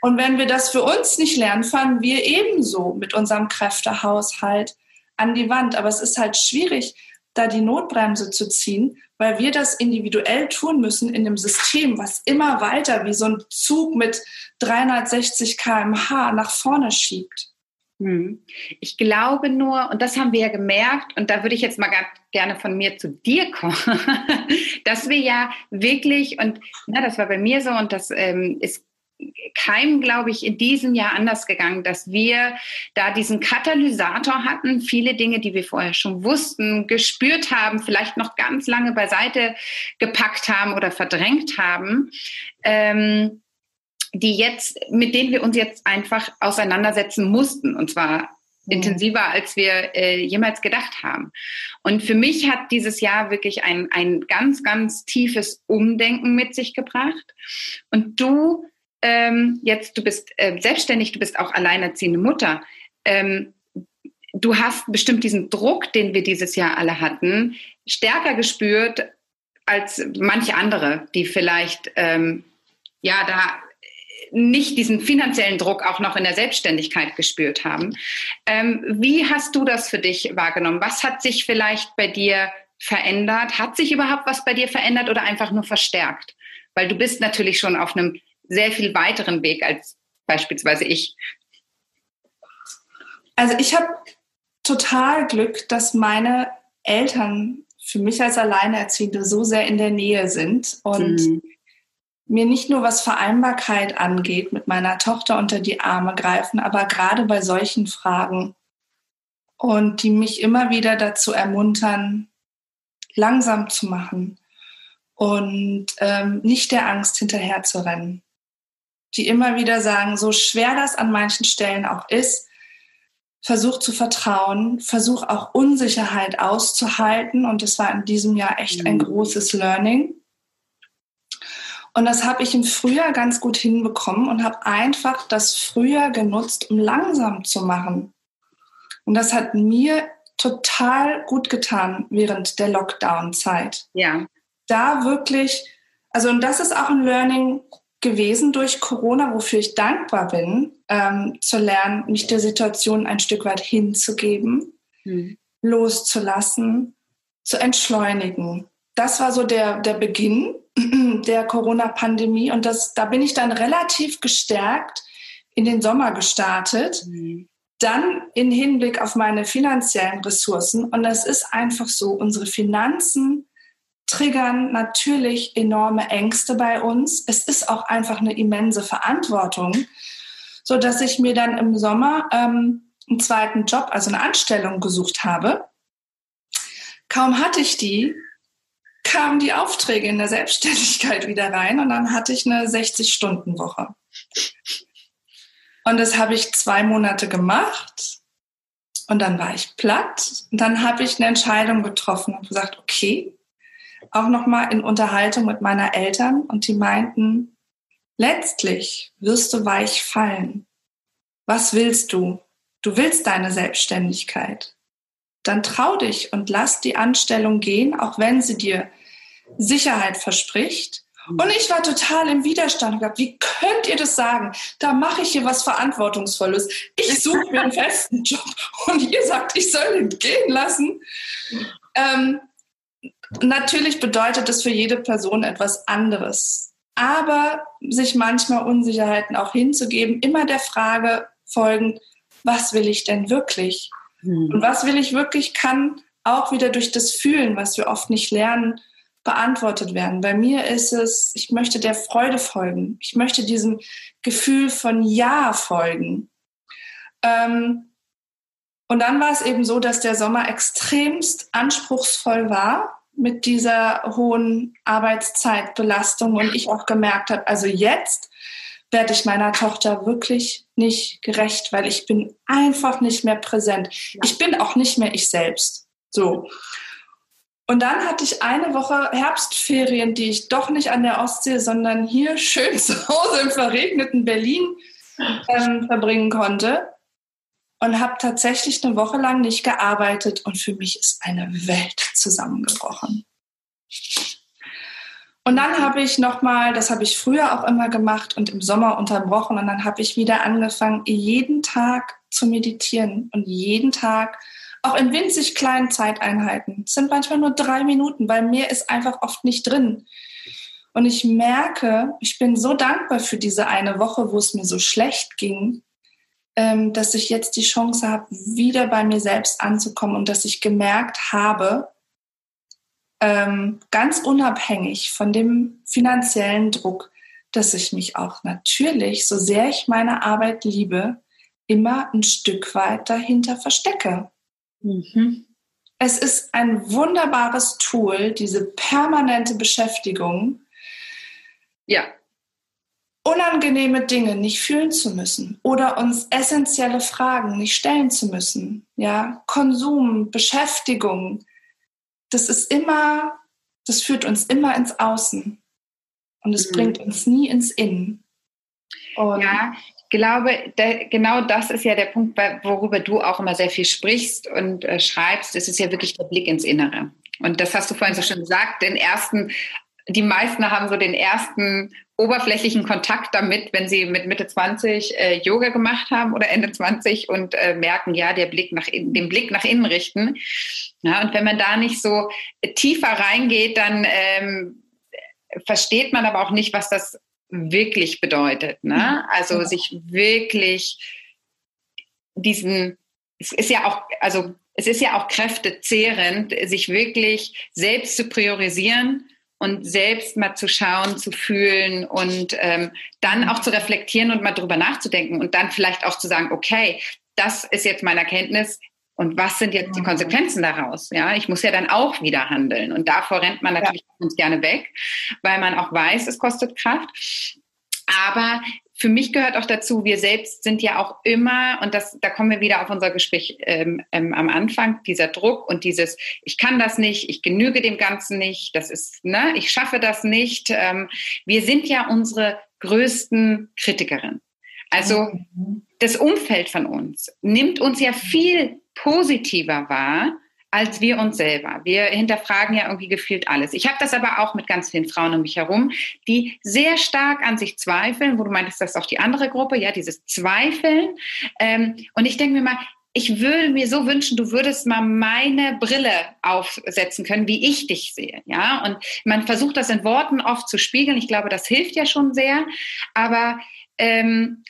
Und wenn wir das für uns nicht lernen, fahren wir ebenso mit unserem Kräftehaushalt an die Wand. Aber es ist halt schwierig, da die Notbremse zu ziehen, weil wir das individuell tun müssen in einem System, was immer weiter wie so ein Zug mit 360 km/h nach vorne schiebt. Hm. Ich glaube nur, und das haben wir ja gemerkt, und da würde ich jetzt mal gerne von mir zu dir kommen, *laughs* dass wir ja wirklich, und na, das war bei mir so, und das ähm, ist keinem, glaube ich, in diesem Jahr anders gegangen, dass wir da diesen Katalysator hatten, viele Dinge, die wir vorher schon wussten, gespürt haben, vielleicht noch ganz lange beiseite gepackt haben oder verdrängt haben. Ähm, die jetzt, mit denen wir uns jetzt einfach auseinandersetzen mussten, und zwar mhm. intensiver, als wir äh, jemals gedacht haben. Und für mich hat dieses Jahr wirklich ein, ein ganz, ganz tiefes Umdenken mit sich gebracht. Und du ähm, jetzt, du bist äh, selbstständig, du bist auch alleinerziehende Mutter. Ähm, du hast bestimmt diesen Druck, den wir dieses Jahr alle hatten, stärker gespürt als manche andere, die vielleicht ähm, ja da nicht diesen finanziellen Druck auch noch in der Selbstständigkeit gespürt haben. Ähm, wie hast du das für dich wahrgenommen? Was hat sich vielleicht bei dir verändert? Hat sich überhaupt was bei dir verändert oder einfach nur verstärkt? Weil du bist natürlich schon auf einem sehr viel weiteren Weg als beispielsweise ich. Also ich habe total Glück, dass meine Eltern für mich als Alleinerziehende so sehr in der Nähe sind und mhm mir nicht nur was Vereinbarkeit angeht, mit meiner Tochter unter die Arme greifen, aber gerade bei solchen Fragen und die mich immer wieder dazu ermuntern, langsam zu machen und ähm, nicht der Angst hinterher zu rennen. Die immer wieder sagen, so schwer das an manchen Stellen auch ist, versuch zu vertrauen, versuch auch Unsicherheit auszuhalten. Und das war in diesem Jahr echt ein mhm. großes Learning. Und das habe ich im Frühjahr ganz gut hinbekommen und habe einfach das Frühjahr genutzt, um langsam zu machen. Und das hat mir total gut getan während der Lockdown-Zeit. Ja. Da wirklich, also und das ist auch ein Learning gewesen durch Corona, wofür ich dankbar bin, ähm, zu lernen, mich der Situation ein Stück weit hinzugeben, hm. loszulassen, zu entschleunigen. Das war so der, der Beginn *clears throat* der Corona-Pandemie. Und das, da bin ich dann relativ gestärkt in den Sommer gestartet. Mhm. Dann in Hinblick auf meine finanziellen Ressourcen. Und es ist einfach so, unsere Finanzen triggern natürlich enorme Ängste bei uns. Es ist auch einfach eine immense Verantwortung, so dass ich mir dann im Sommer ähm, einen zweiten Job, also eine Anstellung gesucht habe. Kaum hatte ich die, kamen die Aufträge in der Selbstständigkeit wieder rein und dann hatte ich eine 60-Stunden-Woche. Und das habe ich zwei Monate gemacht und dann war ich platt und dann habe ich eine Entscheidung getroffen und gesagt, okay, auch nochmal in Unterhaltung mit meiner Eltern und die meinten, letztlich wirst du weich fallen. Was willst du? Du willst deine Selbstständigkeit. Dann trau dich und lass die Anstellung gehen, auch wenn sie dir Sicherheit verspricht. Und ich war total im Widerstand. Gehabt. Wie könnt ihr das sagen? Da mache ich hier was Verantwortungsvolles. Ich *laughs* suche mir einen festen Job und ihr sagt, ich soll ihn gehen lassen. Ähm, natürlich bedeutet das für jede Person etwas anderes. Aber sich manchmal Unsicherheiten auch hinzugeben, immer der Frage folgend, was will ich denn wirklich? Hm. Und was will ich wirklich, kann auch wieder durch das Fühlen, was wir oft nicht lernen, beantwortet werden. Bei mir ist es, ich möchte der Freude folgen. Ich möchte diesem Gefühl von Ja folgen. Ähm, und dann war es eben so, dass der Sommer extremst anspruchsvoll war mit dieser hohen Arbeitszeitbelastung und ich auch gemerkt habe, also jetzt werde ich meiner Tochter wirklich nicht gerecht, weil ich bin einfach nicht mehr präsent. Ich bin auch nicht mehr ich selbst. So. Und dann hatte ich eine Woche Herbstferien, die ich doch nicht an der Ostsee, sondern hier schön *laughs* zu Hause im verregneten Berlin ähm, verbringen konnte. Und habe tatsächlich eine Woche lang nicht gearbeitet. Und für mich ist eine Welt zusammengebrochen. Und dann habe ich nochmal, das habe ich früher auch immer gemacht und im Sommer unterbrochen. Und dann habe ich wieder angefangen, jeden Tag zu meditieren und jeden Tag Auch in winzig kleinen Zeiteinheiten. Es sind manchmal nur drei Minuten, weil mehr ist einfach oft nicht drin. Und ich merke, ich bin so dankbar für diese eine Woche, wo es mir so schlecht ging, ähm, dass ich jetzt die Chance habe, wieder bei mir selbst anzukommen und dass ich gemerkt habe, ähm, ganz unabhängig von dem finanziellen Druck, dass ich mich auch natürlich, so sehr ich meine Arbeit liebe, immer ein Stück weit dahinter verstecke. Mhm. Es ist ein wunderbares Tool, diese permanente Beschäftigung. Ja unangenehme Dinge nicht fühlen zu müssen oder uns essentielle Fragen nicht stellen zu müssen. Ja, Konsum, Beschäftigung, das ist immer, das führt uns immer ins Außen und es mhm. bringt uns nie ins Innen. Und ja, ich glaube, der, genau das ist ja der Punkt, worüber du auch immer sehr viel sprichst und äh, schreibst. Es ist ja wirklich der Blick ins Innere. Und das hast du vorhin so schön gesagt, den ersten die meisten haben so den ersten oberflächlichen Kontakt damit, wenn sie mit Mitte 20 äh, Yoga gemacht haben oder Ende 20 und äh, merken, ja, der Blick nach innen, den Blick nach innen richten. Ja, und wenn man da nicht so tiefer reingeht, dann ähm, versteht man aber auch nicht, was das wirklich bedeutet. Ne? Mhm. Also sich wirklich diesen, es ist ja auch, also es ist ja auch kräftezehrend, sich wirklich selbst zu priorisieren und selbst mal zu schauen, zu fühlen und ähm, dann auch zu reflektieren und mal drüber nachzudenken und dann vielleicht auch zu sagen, okay, das ist jetzt meine Erkenntnis, und was sind jetzt die mhm. Konsequenzen daraus? Ja, ich muss ja dann auch wieder handeln. Und davor rennt man natürlich ja. ganz gerne weg, weil man auch weiß, es kostet Kraft. Aber für mich gehört auch dazu, wir selbst sind ja auch immer, und das, da kommen wir wieder auf unser Gespräch ähm, ähm, am Anfang, dieser Druck und dieses, ich kann das nicht, ich genüge dem Ganzen nicht, das ist, ne, ich schaffe das nicht. Ähm, wir sind ja unsere größten Kritikerin. Also mhm. das Umfeld von uns nimmt uns ja viel positiver wahr, als wir uns selber. Wir hinterfragen ja irgendwie gefühlt alles. Ich habe das aber auch mit ganz vielen Frauen um mich herum, die sehr stark an sich zweifeln, wo du meintest, das ist auch die andere Gruppe, ja, dieses Zweifeln. Ähm, und ich denke mir mal, ich würde mir so wünschen, du würdest mal meine Brille aufsetzen können, wie ich dich sehe. Ja, und man versucht das in Worten oft zu spiegeln. Ich glaube, das hilft ja schon sehr. Aber ähm,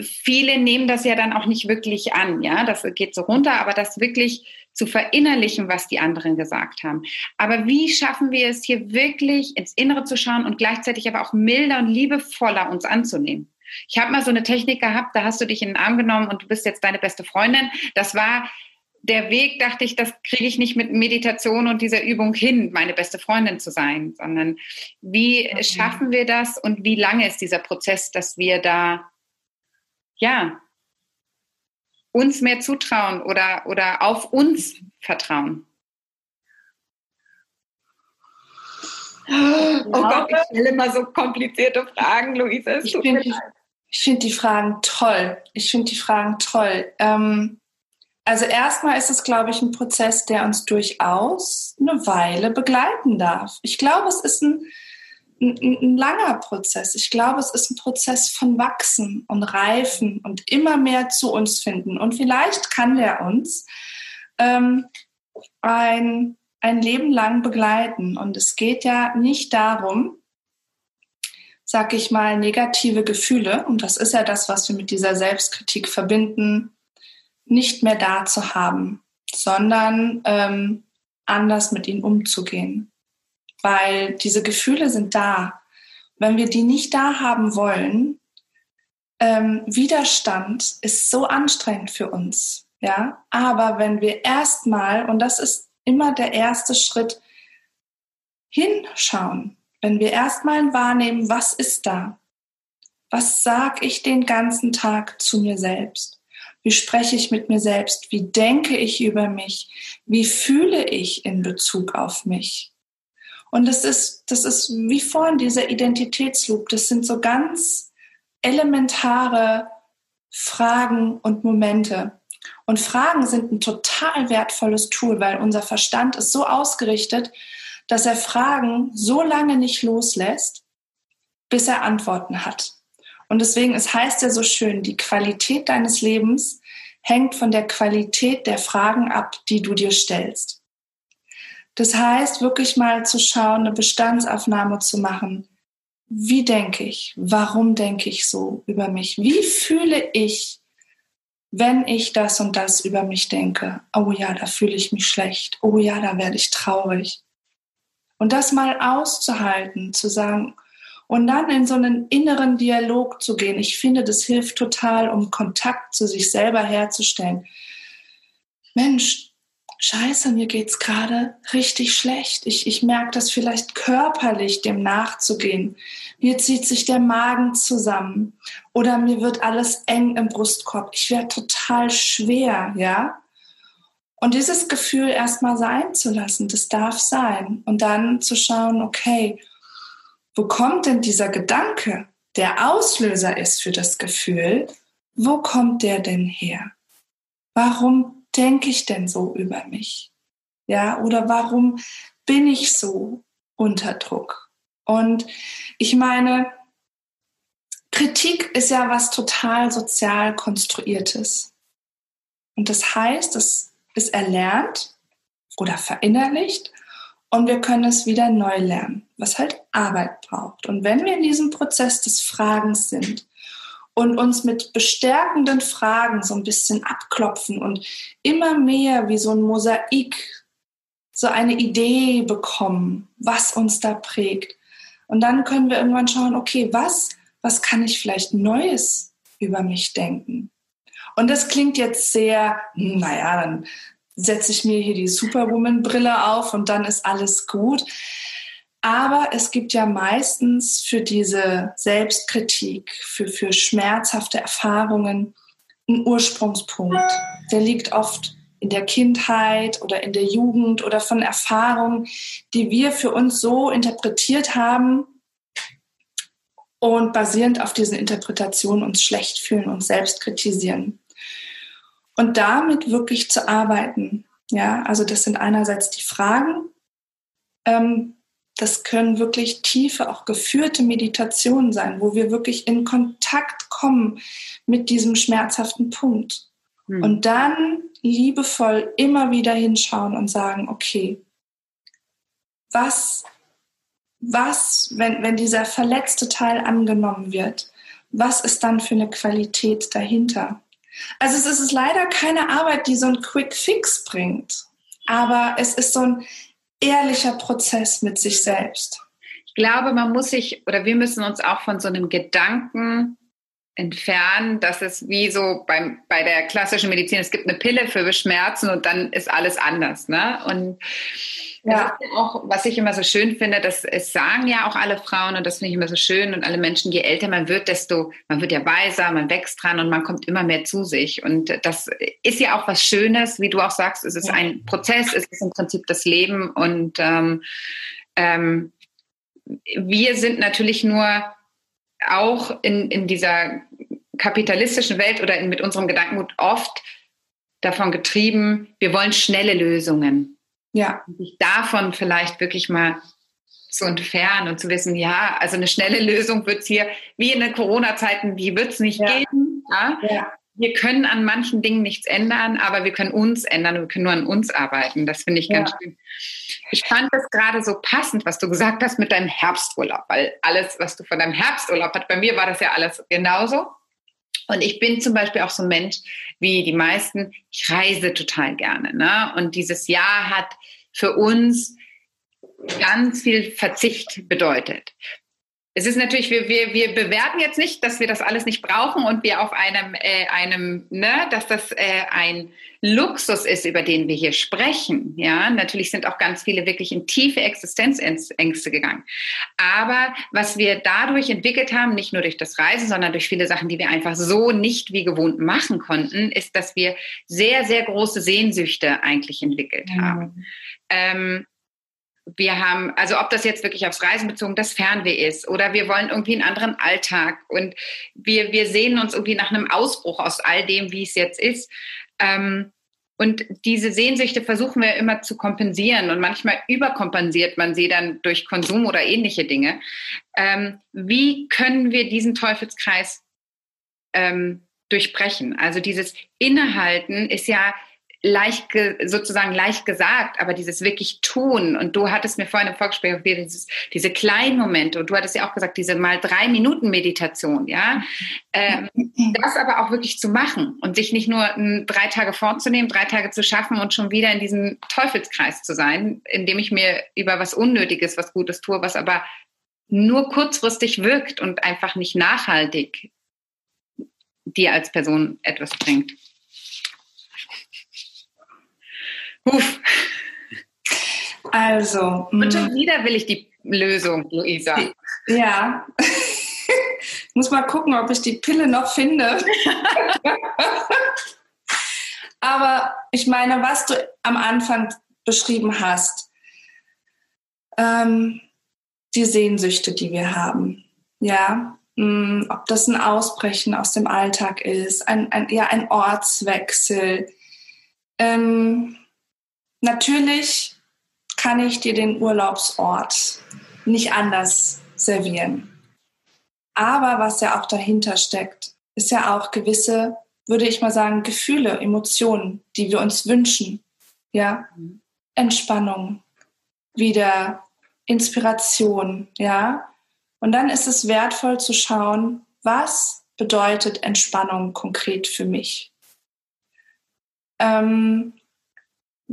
viele nehmen das ja dann auch nicht wirklich an. Ja, das geht so runter, aber das wirklich zu verinnerlichen, was die anderen gesagt haben. Aber wie schaffen wir es hier wirklich ins Innere zu schauen und gleichzeitig aber auch milder und liebevoller uns anzunehmen? Ich habe mal so eine Technik gehabt, da hast du dich in den Arm genommen und du bist jetzt deine beste Freundin. Das war der Weg, dachte ich, das kriege ich nicht mit Meditation und dieser Übung hin, meine beste Freundin zu sein, sondern wie schaffen wir das und wie lange ist dieser Prozess, dass wir da, ja, uns mehr zutrauen oder, oder auf uns vertrauen? Oh Gott, ich stelle immer so komplizierte Fragen, Luise. Ich finde die, find die Fragen toll. Ich finde die Fragen toll. Ähm, also erstmal ist es, glaube ich, ein Prozess, der uns durchaus eine Weile begleiten darf. Ich glaube, es ist ein ein, ein, langer Prozess. Ich glaube, es ist ein Prozess von Wachsen und Reifen und immer mehr zu uns finden. Und vielleicht kann der uns ähm, ein, ein Leben lang begleiten. Und es geht ja nicht darum, sag ich mal, negative Gefühle, und das ist ja das, was wir mit dieser Selbstkritik verbinden, nicht mehr da zu haben, sondern ähm, anders mit ihnen umzugehen weil diese Gefühle sind da. Wenn wir die nicht da haben wollen, ähm, Widerstand ist so anstrengend für uns. Ja, aber wenn wir erstmal, und das ist immer der erste Schritt, hinschauen, wenn wir erstmal wahrnehmen, was ist da? Was sage ich den ganzen Tag zu mir selbst? Wie spreche ich mit mir selbst? Wie denke ich über mich? Wie fühle ich in Bezug auf mich? Und das ist, das ist wie vorhin dieser Identitätsloop. Das sind so ganz elementare Fragen und Momente. Und Fragen sind ein total wertvolles Tool, weil unser Verstand ist so ausgerichtet, dass er Fragen so lange nicht loslässt, bis er Antworten hat. Und deswegen, es heißt ja so schön, die Qualität deines Lebens hängt von der Qualität der Fragen ab, die du dir stellst. Das heißt, wirklich mal zu schauen, eine Bestandsaufnahme zu machen. Wie denke ich? Warum denke ich so über mich? Wie fühle ich, wenn ich das und das über mich denke? Oh ja, da fühle ich mich schlecht. Oh ja, da werde ich traurig. Und das mal auszuhalten, zu sagen, und dann in so einen inneren Dialog zu gehen. Ich finde, das hilft total, um Kontakt zu sich selber herzustellen. Mensch, scheiße, mir geht's gerade richtig schlecht. Ich, ich merke das vielleicht körperlich, dem nachzugehen. Mir zieht sich der Magen zusammen oder mir wird alles eng im Brustkorb. Ich werde total schwer, ja. Und dieses Gefühl erstmal sein zu lassen, das darf sein. Und dann zu schauen, okay, wo kommt denn dieser Gedanke, der Auslöser ist für das Gefühl, wo kommt der denn her? Warum denke ich denn so über mich? Ja, oder warum bin ich so unter Druck? Und ich meine, Kritik ist ja was total sozial konstruiertes. Und das heißt, es ist erlernt oder verinnerlicht und wir können es wieder neu lernen, was halt Arbeit braucht. Und wenn wir in diesem Prozess des Fragens sind und uns mit bestärkenden Fragen so ein bisschen abklopfen und immer mehr wie so ein Mosaik so eine Idee bekommen, was uns da prägt. Und dann können wir irgendwann schauen, okay, was, was kann ich vielleicht Neues über mich denken? Und das klingt jetzt sehr, hm, naja, dann setze ich mir hier die Superwoman-Brille auf und dann ist alles gut. Aber es gibt ja meistens für diese Selbstkritik, für, für schmerzhafte Erfahrungen einen Ursprungspunkt. Der liegt oft in der Kindheit oder in der Jugend oder von Erfahrungen, die wir für uns so interpretiert haben und basierend auf diesen Interpretationen uns schlecht fühlen und selbst kritisieren und damit wirklich zu arbeiten. Ja, also das sind einerseits die Fragen. Ähm, das können wirklich tiefe, auch geführte Meditationen sein, wo wir wirklich in Kontakt kommen mit diesem schmerzhaften Punkt. Hm. Und dann liebevoll immer wieder hinschauen und sagen, okay, was, was, wenn, wenn dieser verletzte Teil angenommen wird, was ist dann für eine Qualität dahinter? Also es ist leider keine Arbeit, die so einen Quick Fix bringt, aber es ist so ein ehrlicher Prozess mit sich selbst. Ich glaube, man muss sich oder wir müssen uns auch von so einem Gedanken entfernen, dass es wie so beim, bei der klassischen Medizin, es gibt eine Pille für Schmerzen und dann ist alles anders. Ne? Und ja. auch, was ich immer so schön finde, dass es sagen ja auch alle Frauen und das finde ich immer so schön und alle Menschen, je älter man wird, desto, man wird ja weiser, man wächst dran und man kommt immer mehr zu sich. Und das ist ja auch was Schönes, wie du auch sagst, es ist ja. ein Prozess, es ist im Prinzip das Leben und ähm, ähm, wir sind natürlich nur auch in, in dieser kapitalistischen Welt oder in, mit unserem Gedankengut oft davon getrieben, wir wollen schnelle Lösungen. Ja. Und sich davon vielleicht wirklich mal zu entfernen und zu wissen, ja, also eine schnelle Lösung wird es hier, wie in den Corona-Zeiten, die wird es nicht ja. geben. Ja? ja? Wir können an manchen Dingen nichts ändern, aber wir können uns ändern und wir können nur an uns arbeiten. Das finde ich ganz ja. schön. Ich fand das gerade so passend, was du gesagt hast mit deinem Herbsturlaub, weil alles, was du von deinem Herbsturlaub hast, bei mir war das ja alles genauso. Und ich bin zum Beispiel auch so ein Mensch wie die meisten, ich reise total gerne. Ne? Und dieses Jahr hat für uns ganz viel Verzicht bedeutet es ist natürlich, wir, wir, wir bewerten jetzt nicht, dass wir das alles nicht brauchen und wir auf einem, äh, einem ne, dass das äh, ein Luxus ist, über den wir hier sprechen. Ja, natürlich sind auch ganz viele wirklich in tiefe Existenzängste gegangen. Aber was wir dadurch entwickelt haben, nicht nur durch das Reisen, sondern durch viele Sachen, die wir einfach so nicht wie gewohnt machen konnten, ist, dass wir sehr, sehr große Sehnsüchte eigentlich entwickelt mhm. haben. Ähm, wir haben, also ob das jetzt wirklich aufs Reisen bezogen, das Fernweh ist oder wir wollen irgendwie einen anderen Alltag und wir, wir sehen uns irgendwie nach einem Ausbruch aus all dem, wie es jetzt ist. Ähm, und diese Sehnsüchte versuchen wir immer zu kompensieren und manchmal überkompensiert man sie dann durch Konsum oder ähnliche Dinge. Ähm, wie können wir diesen Teufelskreis ähm, durchbrechen. Also dieses Innehalten ist ja leicht sozusagen leicht gesagt, aber dieses wirklich tun. Und du hattest mir vorhin im Vorgespräch dieses, diese kleinen Momente. Und du hattest ja auch gesagt, diese mal drei Minuten Meditation, ja, ähm, das aber auch wirklich zu machen und sich nicht nur drei Tage vorzunehmen, drei Tage zu schaffen und schon wieder in diesem Teufelskreis zu sein, indem ich mir über was Unnötiges, was Gutes tue, was aber nur kurzfristig wirkt und einfach nicht nachhaltig dir als Person etwas bringt. Uff. Also. Und schon mm. wieder will ich die Lösung, Luisa. Ja. ich *laughs* muss mal gucken, ob ich die Pille noch finde. *laughs* Aber ich meine, was du am Anfang beschrieben hast, ähm, die Sehnsüchte, die wir haben, ja, mh, mm, ob das ein Ausbrechen aus dem Alltag ist, ein, ein ja, ein Ortswechsel, ähm, Natürlich kann ich dir den Urlaubsort nicht anders servieren. Aber was ja auch dahinter steckt, ist ja auch gewisse, würde ich mal sagen, Gefühle, Emotionen, die wir uns wünschen. Ja, Entspannung, wieder Inspiration, ja. Und dann ist es wertvoll zu schauen, was bedeutet Entspannung konkret für mich. Ähm,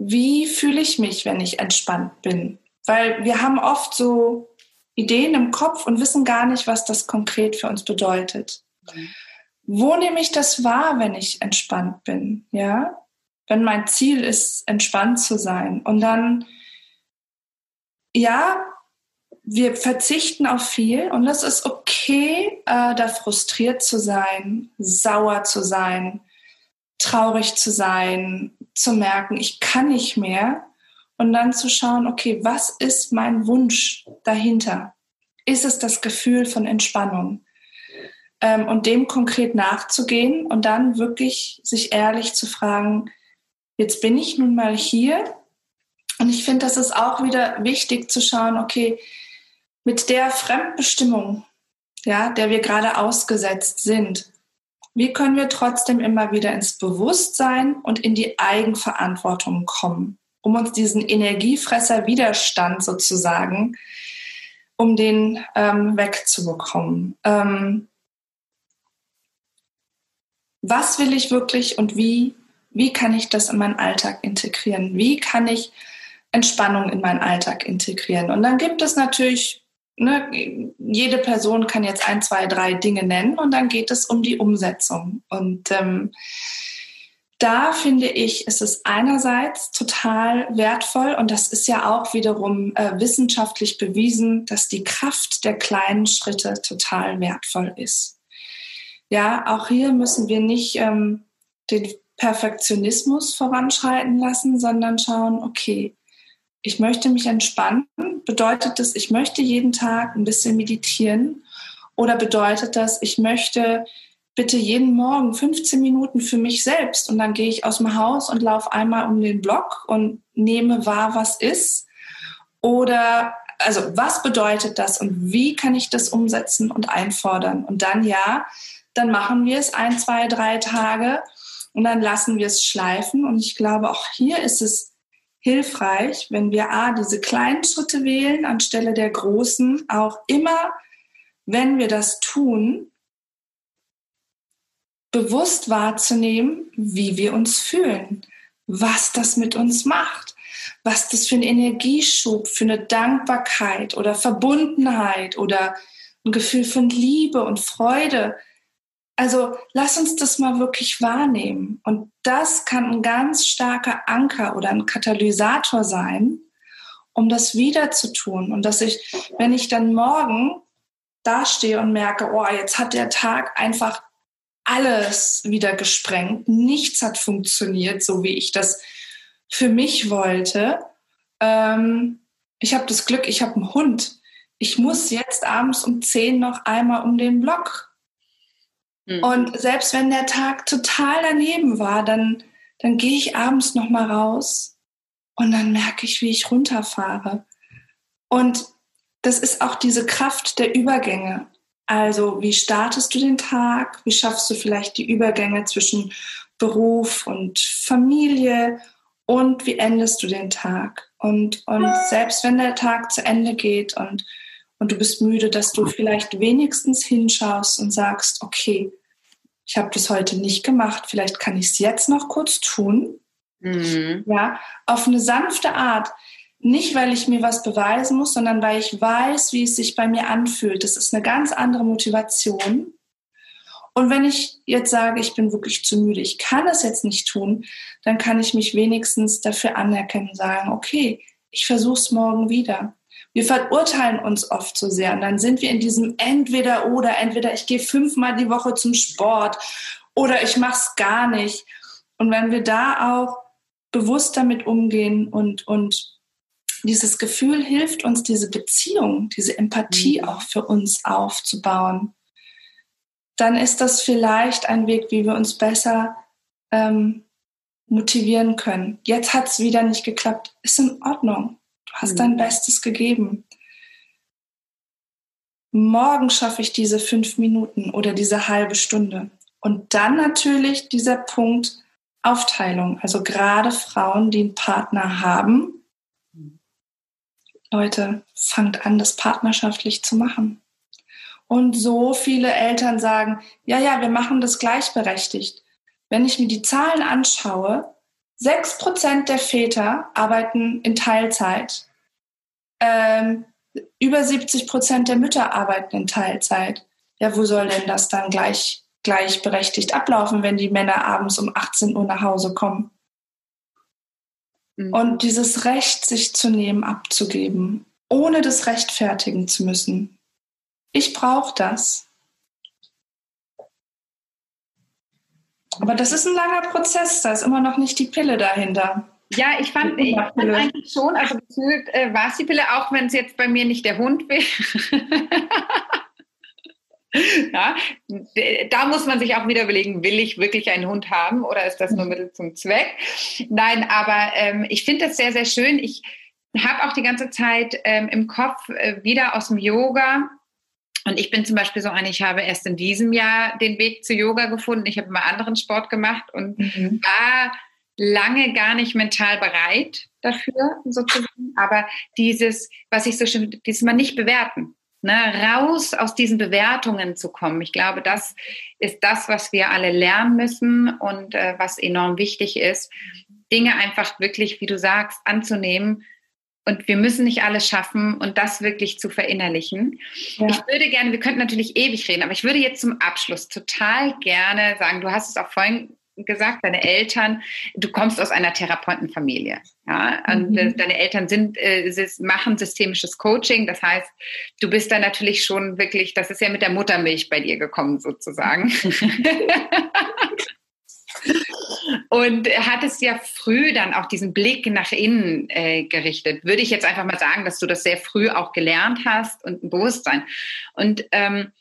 wie fühle ich mich, wenn ich entspannt bin? Weil wir haben oft so Ideen im Kopf und wissen gar nicht, was das konkret für uns bedeutet. Wo nehme ich das wahr, wenn ich entspannt bin? Ja, wenn mein Ziel ist, entspannt zu sein. Und dann, ja, wir verzichten auf viel und das ist okay, äh, da frustriert zu sein, sauer zu sein, traurig zu sein, zu merken, ich kann nicht mehr und dann zu schauen, okay, was ist mein Wunsch dahinter? Ist es das Gefühl von Entspannung? Ähm, und dem konkret nachzugehen und dann wirklich sich ehrlich zu fragen, jetzt bin ich nun mal hier. Und ich finde, das ist auch wieder wichtig zu schauen, okay, mit der Fremdbestimmung, ja, der wir gerade ausgesetzt sind, wie können wir trotzdem immer wieder ins Bewusstsein und in die Eigenverantwortung kommen, um uns diesen Energiefresser Widerstand sozusagen, um den ähm, wegzubekommen? Ähm, was will ich wirklich und wie, wie kann ich das in meinen Alltag integrieren? Wie kann ich Entspannung in meinen Alltag integrieren? Und dann gibt es natürlich ne, jede Person kann jetzt ein, zwei, drei Dinge nennen und dann geht es um die Umsetzung. Und ähm, da finde ich, ist es einerseits total wertvoll und das ist ja auch wiederum äh, wissenschaftlich bewiesen, dass die Kraft der kleinen Schritte total wertvoll ist. Ja, auch hier müssen wir nicht ähm, den Perfektionismus voranschreiten lassen, sondern schauen, okay, ich möchte mich entspannen, bedeutet das, ich möchte jeden Tag ein bisschen meditieren oder bedeutet das, ich möchte bitte jeden Morgen 15 Minuten für mich selbst und dann gehe ich aus dem Haus und laufe einmal um den Block und nehme wahr, was ist. Oder also was bedeutet das und wie kann ich das umsetzen und einfordern? Und dann ja, dann machen wir es ein, zwei, drei Tage und dann lassen wir es schleifen. Und ich glaube, auch hier ist es hilfreich, wenn wir A, diese kleinen Schritte wählen anstelle der großen, auch immer, wenn wir das tun, bewusst wahrzunehmen, wie wir uns fühlen, was das mit uns macht, was das für ein Energieschub, für eine Dankbarkeit oder Verbundenheit oder ein Gefühl von Liebe und Freude also lass uns das mal wirklich wahrnehmen. Und das kann ein ganz starker Anker oder ein Katalysator sein, um das wieder zu tun. Und dass ich, wenn ich dann morgen dastehe und merke, oh, jetzt hat der Tag einfach alles wieder gesprengt, nichts hat funktioniert, so wie ich das für mich wollte. Ähm, ich habe das Glück, ich habe einen Hund. Ich muss jetzt abends um 10 noch einmal um den Block Mhm. Und selbst wenn der Tag total daneben war, dann, dann gehe ich abends noch mal raus und dann merke ich, wie ich runterfahre. Und das ist auch diese Kraft der Übergänge. Also, wie startest du den Tag? Wie schaffst du vielleicht die Übergänge zwischen Beruf und Familie? Und wie endest du den Tag? Und, und selbst wenn der Tag zu Ende geht und, und du bist müde, dass du vielleicht wenigstens hinschaust und sagst, okay, ich habe das heute nicht gemacht, vielleicht kann ich es jetzt noch kurz tun. Mhm. Ja, auf eine sanfte Art. Nicht, weil ich mir was beweisen muss, sondern weil ich weiß, wie es sich bei mir anfühlt. Das ist eine ganz andere Motivation. Und wenn ich jetzt sage, ich bin wirklich zu müde, ich kann es jetzt nicht tun, dann kann ich mich wenigstens dafür anerkennen und sagen, okay, ich versuche es morgen wieder. Wir verurteilen uns oft so sehr und dann sind wir in diesem entweder oder, entweder ich gehe fünfmal die Woche zum Sport oder ich mache es gar nicht. Und wenn wir da auch bewusst damit umgehen und, und dieses Gefühl hilft uns, diese Beziehung, diese Empathie mhm. auch für uns aufzubauen, dann ist das vielleicht ein Weg, wie wir uns besser ähm, motivieren können. Jetzt hat es wieder nicht geklappt. Ist in Ordnung. Du hast mhm. dein Bestes gegeben. Morgen schaffe ich diese fünf Minuten oder diese halbe Stunde. Und dann natürlich dieser Punkt Aufteilung. Also gerade Frauen, die einen Partner haben, Leute, fangt an, das partnerschaftlich zu machen. Und so viele Eltern sagen, ja, ja, wir machen das gleichberechtigt. Wenn ich mir die Zahlen anschaue, sechs Prozent der Väter arbeiten in Teilzeit. Ähm, über 70 Prozent der Mütter arbeiten in Teilzeit. Ja, wo soll denn das dann gleich, gleichberechtigt ablaufen, wenn die Männer abends um 18 Uhr nach Hause kommen? Mhm. Und dieses Recht, sich zu nehmen, abzugeben, ohne das rechtfertigen zu müssen. Ich brauche das. Aber das ist ein langer Prozess, da ist immer noch nicht die Pille dahinter. Ja, ich fand, ich fand eigentlich schon, also gefühlt äh, war es die Pille, auch wenn es jetzt bei mir nicht der Hund wäre. *laughs* Ja, da muss man sich auch wieder überlegen, will ich wirklich einen Hund haben oder ist das nur Mittel zum Zweck? Nein, aber ähm, ich finde das sehr, sehr schön. Ich habe auch die ganze Zeit ähm, im Kopf äh, wieder aus dem Yoga. Und ich bin zum Beispiel so eine, ich habe erst in diesem Jahr den Weg zu Yoga gefunden. Ich habe immer anderen Sport gemacht und mhm. war lange gar nicht mental bereit dafür, sozusagen. Aber dieses, was ich so schön, dieses mal nicht bewerten ne, raus aus diesen Bewertungen zu kommen. Ich glaube, das ist das, was wir alle lernen müssen und äh, was enorm wichtig ist, Dinge einfach wirklich, wie du sagst, anzunehmen. Und wir müssen nicht alles schaffen und das wirklich zu verinnerlichen. Ja. Ich würde gerne, wir könnten natürlich ewig reden, aber ich würde jetzt zum Abschluss total gerne sagen, du hast es auch vorhin gesagt, deine Eltern, du kommst aus einer Therapeutenfamilie. Ja? Und äh, mhm. deine Eltern sind, äh, machen systemisches Coaching. Das heißt, du bist da natürlich schon wirklich, das ist ja mit der Muttermilch bei dir gekommen sozusagen. *laughs* *laughs* Und hattest ja früh dann auch diesen Blick nach innen äh, gerichtet. Würde ich jetzt einfach mal sagen, dass du das sehr früh auch gelernt hast und ein Bewusstsein. Und ähm,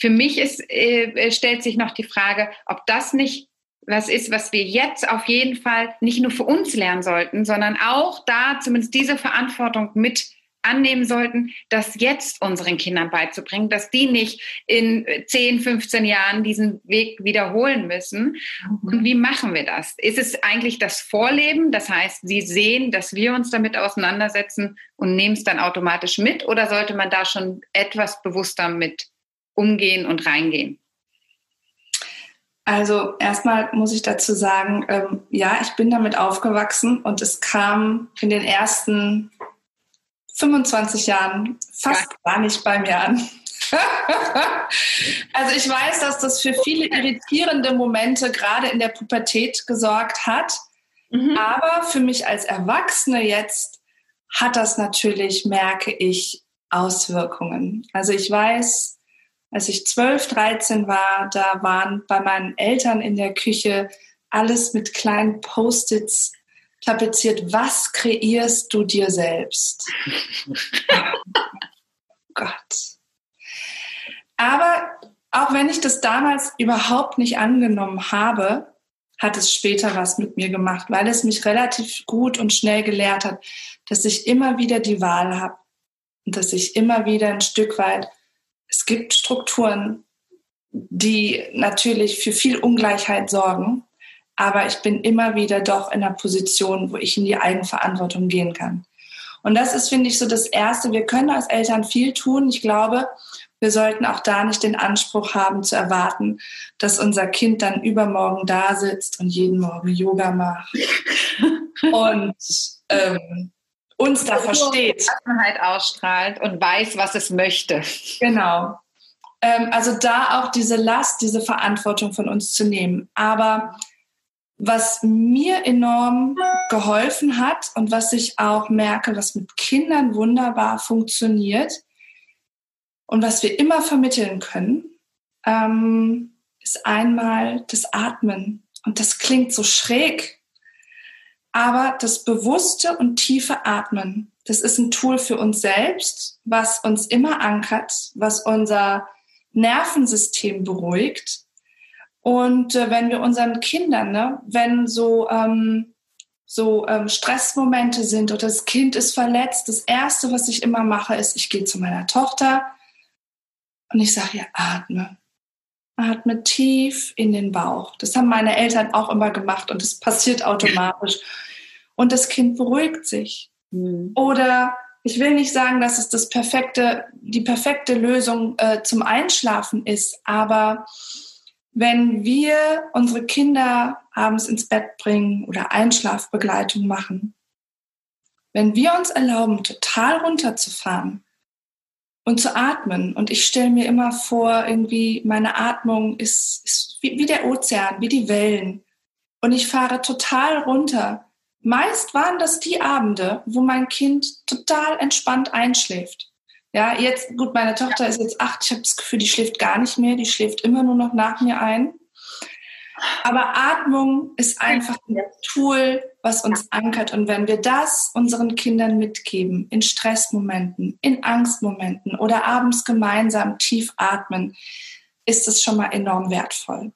für mich ist, äh, stellt sich noch die Frage, ob das nicht was ist, was wir jetzt auf jeden Fall nicht nur für uns lernen sollten, sondern auch da zumindest diese Verantwortung mit annehmen sollten, das jetzt unseren Kindern beizubringen, dass die nicht in 10, 15 Jahren diesen Weg wiederholen müssen. Mhm. Und wie machen wir das? Ist es eigentlich das Vorleben? Das heißt, sie sehen, dass wir uns damit auseinandersetzen und nehmen es dann automatisch mit? Oder sollte man da schon etwas bewusster mit umgehen und reingehen? Also erstmal muss ich dazu sagen, ähm, ja, ich bin damit aufgewachsen und es kam in den ersten 25 Jahren fast ja. gar nicht bei mir an. *laughs* also ich weiß, dass das für viele irritierende Momente gerade in der Pubertät gesorgt hat. Mhm. Aber für mich als Erwachsene jetzt hat das natürlich, merke ich, Auswirkungen. Also ich weiß, als ich 12, 13 war, da waren bei meinen Eltern in der Küche alles mit kleinen Post-its tapeziert. Was kreierst du dir selbst? *laughs* Gott. Aber auch wenn ich das damals überhaupt nicht angenommen habe, hat es später was mit mir gemacht, weil es mich relativ gut und schnell gelehrt hat, dass ich immer wieder die Wahl habe und dass ich immer wieder ein Stück weit es gibt Strukturen, die natürlich für viel Ungleichheit sorgen, aber ich bin immer wieder doch in einer Position, wo ich in die Eigenverantwortung gehen kann. Und das ist, finde ich, so das Erste. Wir können als Eltern viel tun. Ich glaube, wir sollten auch da nicht den Anspruch haben zu erwarten, dass unser Kind dann übermorgen da sitzt und jeden Morgen Yoga macht *laughs* und ähm, uns da versteht. Offenheit ausstrahlt und weiß, was es möchte. Genau. Ähm, also da auch diese Last, diese Verantwortung von uns zu nehmen. Aber was mir enorm geholfen hat und was ich auch merke, was mit Kindern wunderbar funktioniert und was wir immer vermitteln können, ähm, ist einmal das Atmen. Und das klingt so schräg, aber das bewusste und tiefe Atmen, das ist ein Tool für uns selbst, was uns immer ankert, was unser Nervensystem beruhigt. Und äh, wenn wir unseren Kindern, ne, wenn so, ähm, so ähm, Stressmomente sind oder das Kind ist verletzt, das Erste, was ich immer mache, ist, ich gehe zu meiner Tochter und ich sage ihr, atme. Atme tief in den Bauch. Das haben meine Eltern auch immer gemacht und es passiert automatisch. Und das Kind beruhigt sich. Mhm. Oder ich will nicht sagen, dass es das perfekte, die perfekte Lösung äh, zum Einschlafen ist, aber wenn wir unsere Kinder abends ins Bett bringen oder Einschlafbegleitung machen, wenn wir uns erlauben, total runterzufahren und zu atmen, und ich stelle mir immer vor, irgendwie meine Atmung ist, ist wie, wie der Ozean, wie die Wellen, und ich fahre total runter, Meist waren das die Abende, wo mein Kind total entspannt einschläft. Ja, jetzt, gut, meine Tochter ist jetzt acht, ich habe das Gefühl, die schläft gar nicht mehr, die schläft immer nur noch nach mir ein. Aber Atmung ist einfach ein Tool, was uns ankert. Und wenn wir das unseren Kindern mitgeben, in Stressmomenten, in Angstmomenten oder abends gemeinsam tief atmen, ist es schon mal enorm wertvoll.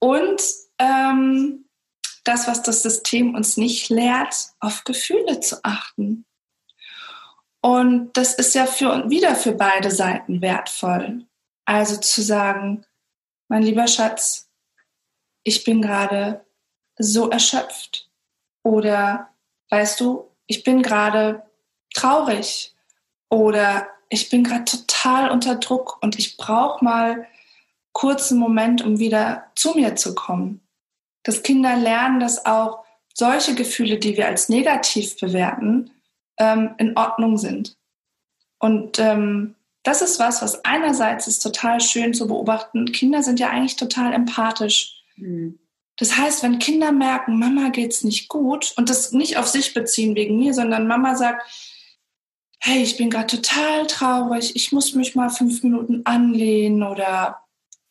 Und ähm, das, was das System uns nicht lehrt, auf Gefühle zu achten. Und das ist ja für, wieder für beide Seiten wertvoll. Also zu sagen, mein lieber Schatz, ich bin gerade so erschöpft. Oder, weißt du, ich bin gerade traurig. Oder ich bin gerade total unter Druck und ich brauche mal kurzen Moment, um wieder zu mir zu kommen dass Kinder lernen, dass auch solche Gefühle, die wir als negativ bewerten, ähm, in Ordnung sind. Und ähm, das ist was, was einerseits ist total schön zu beobachten. Kinder sind ja eigentlich total empathisch. Mhm. Das heißt, wenn Kinder merken, Mama geht's nicht gut und das nicht auf sich beziehen wegen mir, sondern Mama sagt, hey, ich bin gerade total traurig, ich muss mich mal fünf Minuten anlehnen oder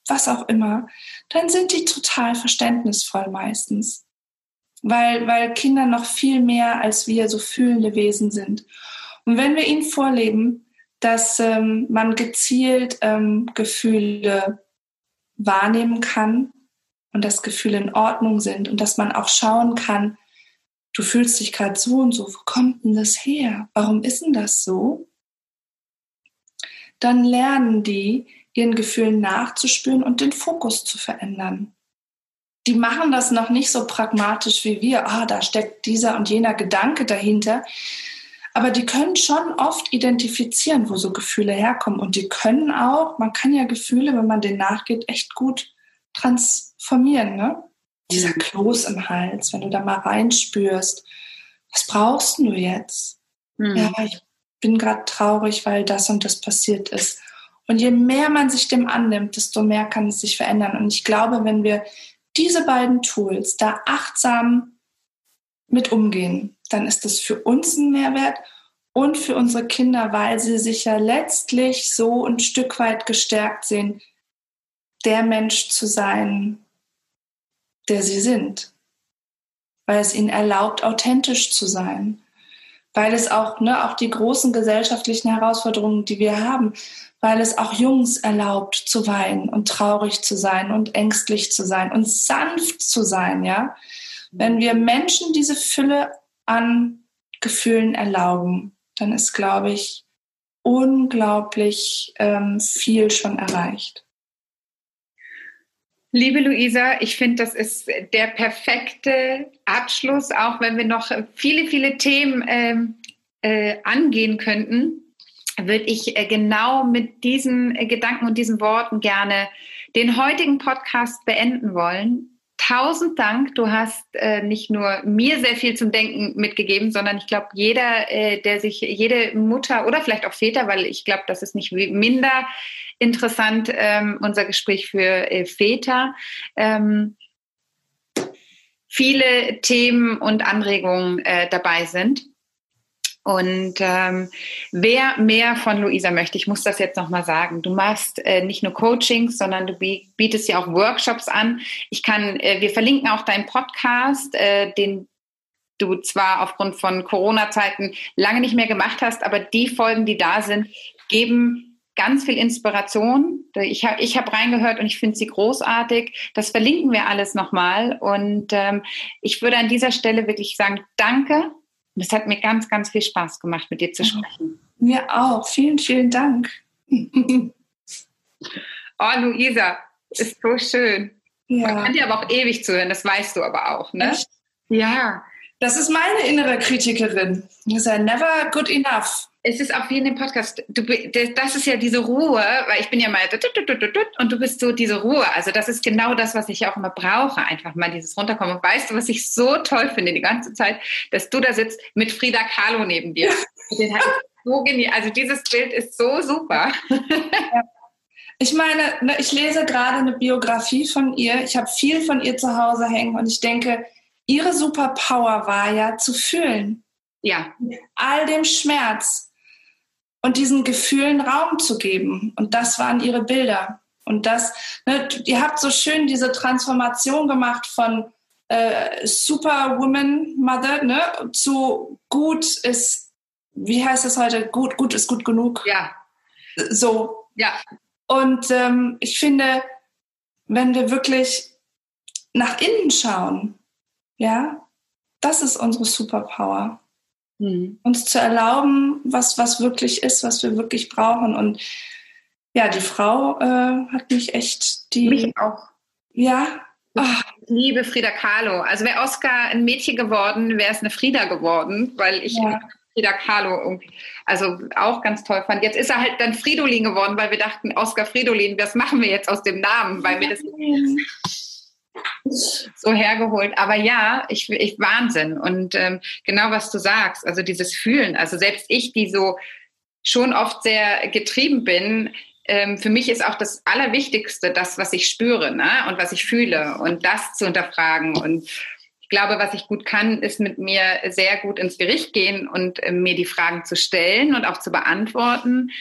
was auch immer, dann sind die total verständnisvoll meistens. Weil, weil Kinder noch viel mehr als wir so fühlende Wesen sind. Und wenn wir ihnen vorleben, dass ähm, man gezielt ähm, Gefühle wahrnehmen kann und dass Gefühle in Ordnung sind und dass man auch schauen kann, du fühlst dich gerade so und so, wo kommt denn das her? Warum ist denn das so? Dann lernen die, ihren Gefühlen nachzuspüren und den Fokus zu verändern. Die machen das noch nicht so pragmatisch wie wir. Ah, da steckt dieser und jener Gedanke dahinter. Aber die können schon oft identifizieren, wo so Gefühle herkommen. Und die können auch, man kann ja Gefühle, wenn man denen nachgeht, echt gut transformieren. Ne? Dieser mhm. Kloß im Hals, wenn du da mal reinspürst, was brauchst du jetzt? Mhm. Ja, ich bin gerade traurig, weil das und das passiert ist. Und je mehr man sich dem annimmt, desto mehr kann es sich verändern. Und ich glaube, wenn wir diese beiden Tools da achtsam mit umgehen, dann ist das für uns ein Mehrwert und für unsere Kinder, weil sie sich ja letztlich so ein Stück weit gestärkt sehen, der Mensch zu sein, der sie sind. Weil es ihnen erlaubt, authentisch zu sein. Weil es auch, ne, auch die großen gesellschaftlichen Herausforderungen, die wir haben, weil es auch Jungs erlaubt zu weinen und traurig zu sein und ängstlich zu sein und sanft zu sein, ja. Wenn wir Menschen diese Fülle an Gefühlen erlauben, dann ist, glaube ich, unglaublich ähm, viel schon erreicht. Liebe Luisa, ich finde, das ist der perfekte Abschluss, auch wenn wir noch viele, viele Themen ähm, äh, angehen könnten, würde ich äh, genau mit diesen äh, Gedanken und diesen Worten gerne den heutigen Podcast beenden wollen tausend Dank. Du hast äh, nicht nur mir sehr viel zum Denken mitgegeben, sondern ich glaube, jeder, äh, der sich, jede Mutter oder vielleicht auch Väter, weil ich glaube, das ist nicht minder interessant, ähm, unser Gespräch für äh, Väter. Ähm, viele Themen und Anregungen äh, dabei sind. Und ähm, wer mehr von Luisa möchte, ich muss das jetzt nochmal sagen, du machst äh, nicht nur Coachings, sondern du bietest ja auch Workshops an. Ich kann, äh, wir verlinken auch deinen Podcast, äh, den du zwar aufgrund von Corona-Zeiten lange nicht mehr gemacht hast, aber die Folgen, die da sind, geben ganz viel Inspiration. Ich habe ich hab reingehört und ich finde sie großartig. Das verlinken wir alles nochmal. Und ähm, ich würde an dieser Stelle wirklich sagen, danke und es hat mir ganz, ganz viel Spaß gemacht, mit dir zu sprechen. Mir auch. Vielen, vielen Dank. *laughs* oh, Luisa, ist so schön. Ja. Man kann dir aber auch ewig zuhören, das weißt du aber auch, ne? Echt? Ja. Das ist meine innere Kritikerin. Das ist ja never good enough es ist auch wie in dem Podcast, du, das ist ja diese Ruhe, weil ich bin ja mal und du bist so diese Ruhe. Also das ist genau das, was ich auch immer brauche, einfach mal dieses Runterkommen. Und weißt du, was ich so toll finde die ganze Zeit, dass du da sitzt mit Frida Kahlo neben dir. *laughs* So genial. Also dieses Bild ist so super. Ich meine, ne, ich lese gerade eine Biografie von ihr. Ich habe viel von ihr zu Hause hängen und ich denke, ihre Superpower war ja zu fühlen. Ja. Mit all dem Schmerz, und diesen Gefühlen Raum zu geben. Und das waren ihre Bilder. Und das, ne, ihr habt so schön diese Transformation gemacht von äh, Superwoman Mother ne, zu gut ist, wie heißt das heute? Gut, gut ist gut genug. Ja. So. Ja. Und ähm, ich finde, wenn wir wirklich nach innen schauen, ja, das ist unsere Superpower. Mhm. Uns zu erlauben, was, was wirklich ist, was wir wirklich brauchen. Und ja, die Frau äh, hat mich echt die. Mich auch. Ja. Oh. Liebe Frida Kahlo. Also wäre Oscar ein Mädchen geworden, wäre es eine Frida geworden, weil ich ja. Frida Kahlo irgendwie, also auch ganz toll fand. Jetzt ist er halt dann Fridolin geworden, weil wir dachten, Oscar Fridolin, was machen wir jetzt aus dem Namen? Weil wir das so hergeholt. Aber ja, ich, ich Wahnsinn. Und ähm, genau was du sagst, also dieses Fühlen, also selbst ich, die so schon oft sehr getrieben bin, ähm, für mich ist auch das Allerwichtigste das, was ich spüre ne? und was ich fühle und das zu hinterfragen. Und ich glaube, was ich gut kann, ist mit mir sehr gut ins Gericht gehen und äh, mir die Fragen zu stellen und auch zu beantworten.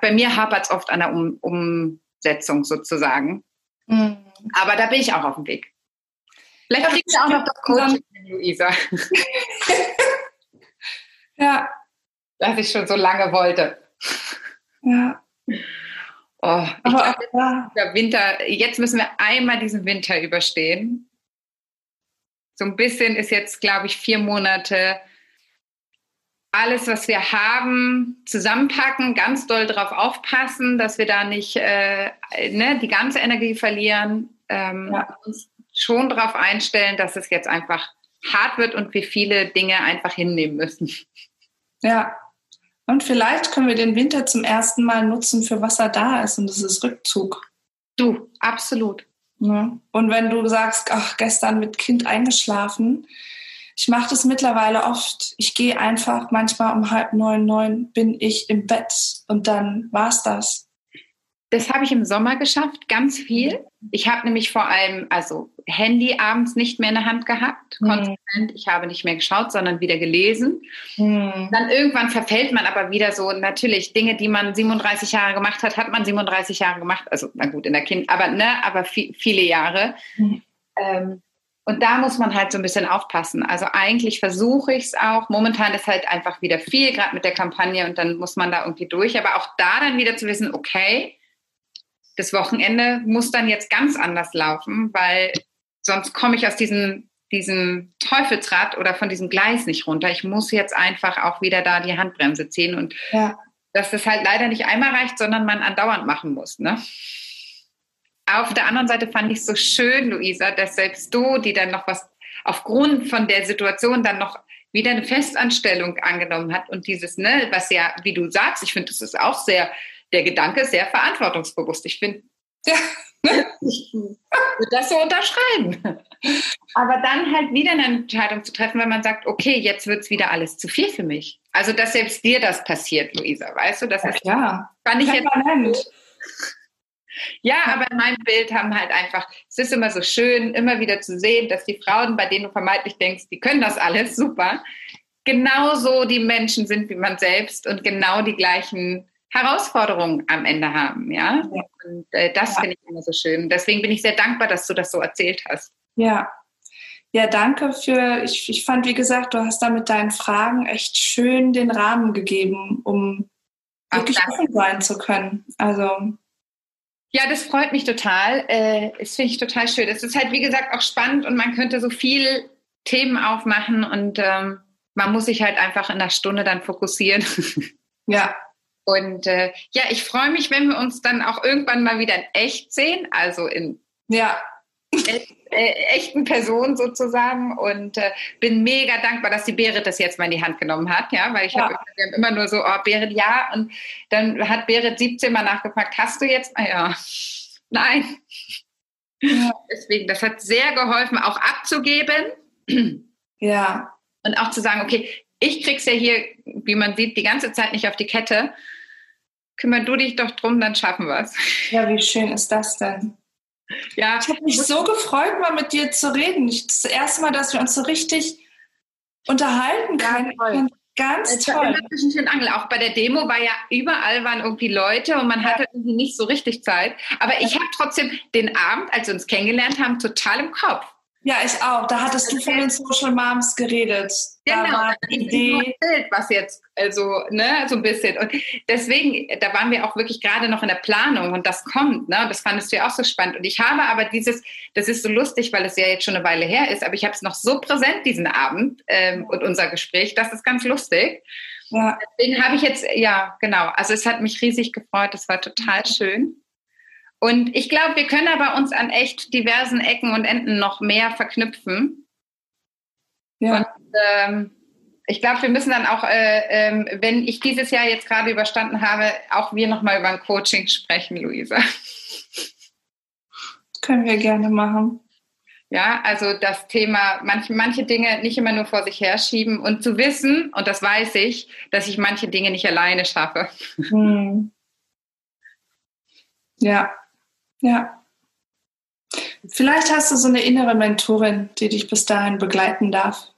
Bei mir hapert es oft an der um Umsetzung sozusagen. Mhm. Aber da bin ich auch auf dem Weg. Vielleicht kriegst du auch noch das Coaching, Luisa. *laughs* ja. Das ich schon so lange wollte. Ja. Oh, ich Aber glaube, ja. der Winter, jetzt müssen wir einmal diesen Winter überstehen. So ein bisschen ist jetzt, glaube ich, vier Monate alles, was wir haben, zusammenpacken, ganz doll darauf aufpassen, dass wir da nicht äh, ne, die ganze Energie verlieren, ähm, ja. uns schon darauf einstellen, dass es jetzt einfach hart wird und wir viele Dinge einfach hinnehmen müssen. Ja, und vielleicht können wir den Winter zum ersten Mal nutzen, für was er da ist, und das ist Rückzug. Du, absolut. Ja. Und wenn du sagst, ach, gestern mit Kind eingeschlafen, ich mache das mittlerweile oft. Ich gehe einfach manchmal um halb neun, neun bin ich im Bett und dann war's das. Das habe ich im Sommer geschafft, ganz viel. Ich habe nämlich vor allem, also Handy abends nicht mehr in der Hand gehabt, mhm. konsequent. Ich habe nicht mehr geschaut, sondern wieder gelesen. Mhm. Dann irgendwann verfällt man aber wieder so, natürlich, Dinge, die man 37 Jahre gemacht hat, hat man 37 Jahre gemacht. Also, na gut, in der Kind, aber, ne, aber viel, viele Jahre. Mhm. Ähm, und da muss man halt so ein bisschen aufpassen. Also eigentlich versuche ich es auch. Momentan ist halt einfach wieder viel, gerade mit der Kampagne und dann muss man da irgendwie durch. Aber auch da dann wieder zu wissen, okay, das Wochenende muss dann jetzt ganz anders laufen, weil sonst komme ich aus diesem, diesem Teufelsrad oder von diesem Gleis nicht runter. Ich muss jetzt einfach auch wieder da die Handbremse ziehen und ja. dass das halt leider nicht einmal reicht, sondern man andauernd machen muss. Ne? Auf der anderen Seite fand ich es so schön, Luisa, dass selbst du, die dann noch was aufgrund von der Situation dann noch wieder eine Festanstellung angenommen hat und dieses, ne, was ja, wie du sagst, ich finde, das ist auch sehr, der Gedanke sehr verantwortungsbewusst. Ich finde, *laughs* ja. ich *laughs* würde das so unterschreiben. Aber dann halt wieder eine Entscheidung zu treffen, wenn man sagt, okay, jetzt wird es wieder alles zu viel für mich. Also, dass selbst dir das passiert, Luisa, weißt du? Das ja, ist, klar. fand ich jetzt. Ja, aber in meinem Bild haben halt einfach, es ist immer so schön, immer wieder zu sehen, dass die Frauen, bei denen du vermeintlich denkst, die können das alles *laughs* super, genauso die Menschen sind wie man selbst und genau die gleichen Herausforderungen am Ende haben, ja. ja. Und äh, das ja. finde ich immer so schön. Deswegen bin ich sehr dankbar, dass du das so erzählt hast. Ja. Ja, danke für, ich, ich fand, wie gesagt, du hast da mit deinen Fragen echt schön den Rahmen gegeben, um Ach, wirklich offen sein zu können. Also ja, das freut mich total. Äh, das finde ich total schön. Es ist halt, wie gesagt, auch spannend und man könnte so viel Themen aufmachen und ähm, man muss sich halt einfach in der Stunde dann fokussieren. *laughs* Ja. Und äh, ja, ich freue mich, wenn wir uns dann auch irgendwann mal wieder in echt sehen, also in ja äh, echten Person sozusagen und äh, bin mega dankbar, dass die Berit das jetzt mal in die Hand genommen hat, ja, weil ich ja. habe immer nur so, oh Berit, ja, und dann hat Berit 17 Mal nachgefragt, hast du jetzt? Ja, nein. Ja. Deswegen, das hat sehr geholfen, auch abzugeben. Ja. Und auch zu sagen, okay, ich krieg's ja hier, wie man sieht, die ganze Zeit nicht auf die Kette. Kümmer du dich doch drum, dann schaffen wir es. Ja, wie schön ist das denn? Ja. Ich habe mich so gefreut, mal mit dir zu reden. Das erste Mal, dass wir uns so richtig unterhalten können. Ja, Ganz toll. Angel. Auch bei der Demo war ja überall waren irgendwie Leute und man hatte irgendwie nicht so richtig Zeit. Aber ich habe trotzdem den Abend, als wir uns kennengelernt haben, total im Kopf. Ja, ich auch. Da hattest du von den Social Moms geredet. Genau, da war die Idee. Bild, was jetzt, also, ne, so ein bisschen. Und deswegen, da waren wir auch wirklich gerade noch in der Planung und das kommt, ne, das fandest du ja auch so spannend. Und ich habe aber dieses, das ist so lustig, weil es ja jetzt schon eine Weile her ist, aber ich habe es noch so präsent diesen Abend ähm, und unser Gespräch, das ist ganz lustig. Ja. Deswegen habe ich jetzt, ja, genau, also es hat mich riesig gefreut, das war total schön. Und ich glaube, wir können aber uns an echt diversen Ecken und Enden noch mehr verknüpfen. Ja. Und ähm, ich glaube, wir müssen dann auch, äh, ähm, wenn ich dieses Jahr jetzt gerade überstanden habe, auch wir nochmal über ein Coaching sprechen, Luisa. können wir gerne machen. Ja, also das Thema, manche, manche Dinge nicht immer nur vor sich herschieben und zu wissen, und das weiß ich, dass ich manche Dinge nicht alleine schaffe. Hm. Ja, ja. Vielleicht hast du so eine innere Mentorin, die dich bis dahin begleiten darf.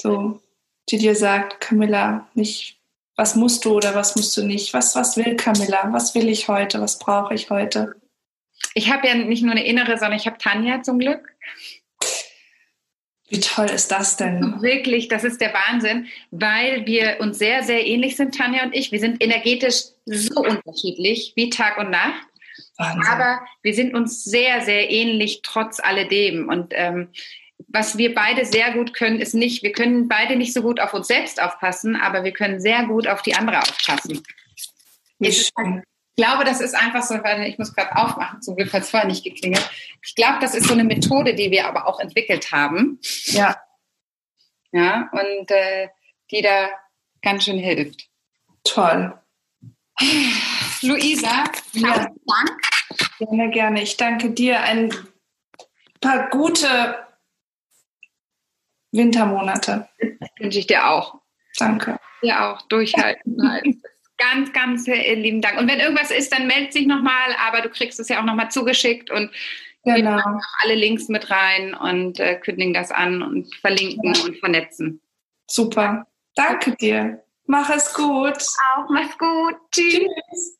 So, die dir sagt, Camilla, nicht, was musst du oder was musst du nicht? Was, was will Camilla? Was will ich heute? Was brauche ich heute? Ich habe ja nicht nur eine innere, sondern ich habe Tanja zum Glück. Wie toll ist das denn? Wirklich, das ist der Wahnsinn, weil wir uns sehr, sehr ähnlich sind, Tanja und ich. Wir sind energetisch so unterschiedlich wie Tag und Nacht. Wahnsinn. Aber wir sind uns sehr, sehr ähnlich trotz alledem. Und ähm, was wir beide sehr gut können, ist nicht, wir können beide nicht so gut auf uns selbst aufpassen, aber wir können sehr gut auf die andere aufpassen. Ich, glaube, das ist einfach so, weil ich muss gerade aufmachen, zum Glück hat es vorher nicht geklingelt. Ich glaube, das ist so eine Methode, die wir aber auch entwickelt haben. Ja. Ja, und äh, die da ganz schön hilft. Toll. Luisa, ja. Dank. Gerne, gerne. Ich danke dir. Ein paar gute Wintermonate. Wünsche ich dir auch. Danke. Ja, auch. Durchhalten *laughs* halt. ganz, ganz lieben Dank. Und wenn irgendwas ist, dann melde dich nochmal, aber du kriegst es ja auch nochmal zugeschickt und genau. auch alle Links mit rein und äh, kündigen das an und verlinken ja. und vernetzen. Super. Danke dir. Mach es gut. Auch, mach's gut. Tschüss. Tschüss.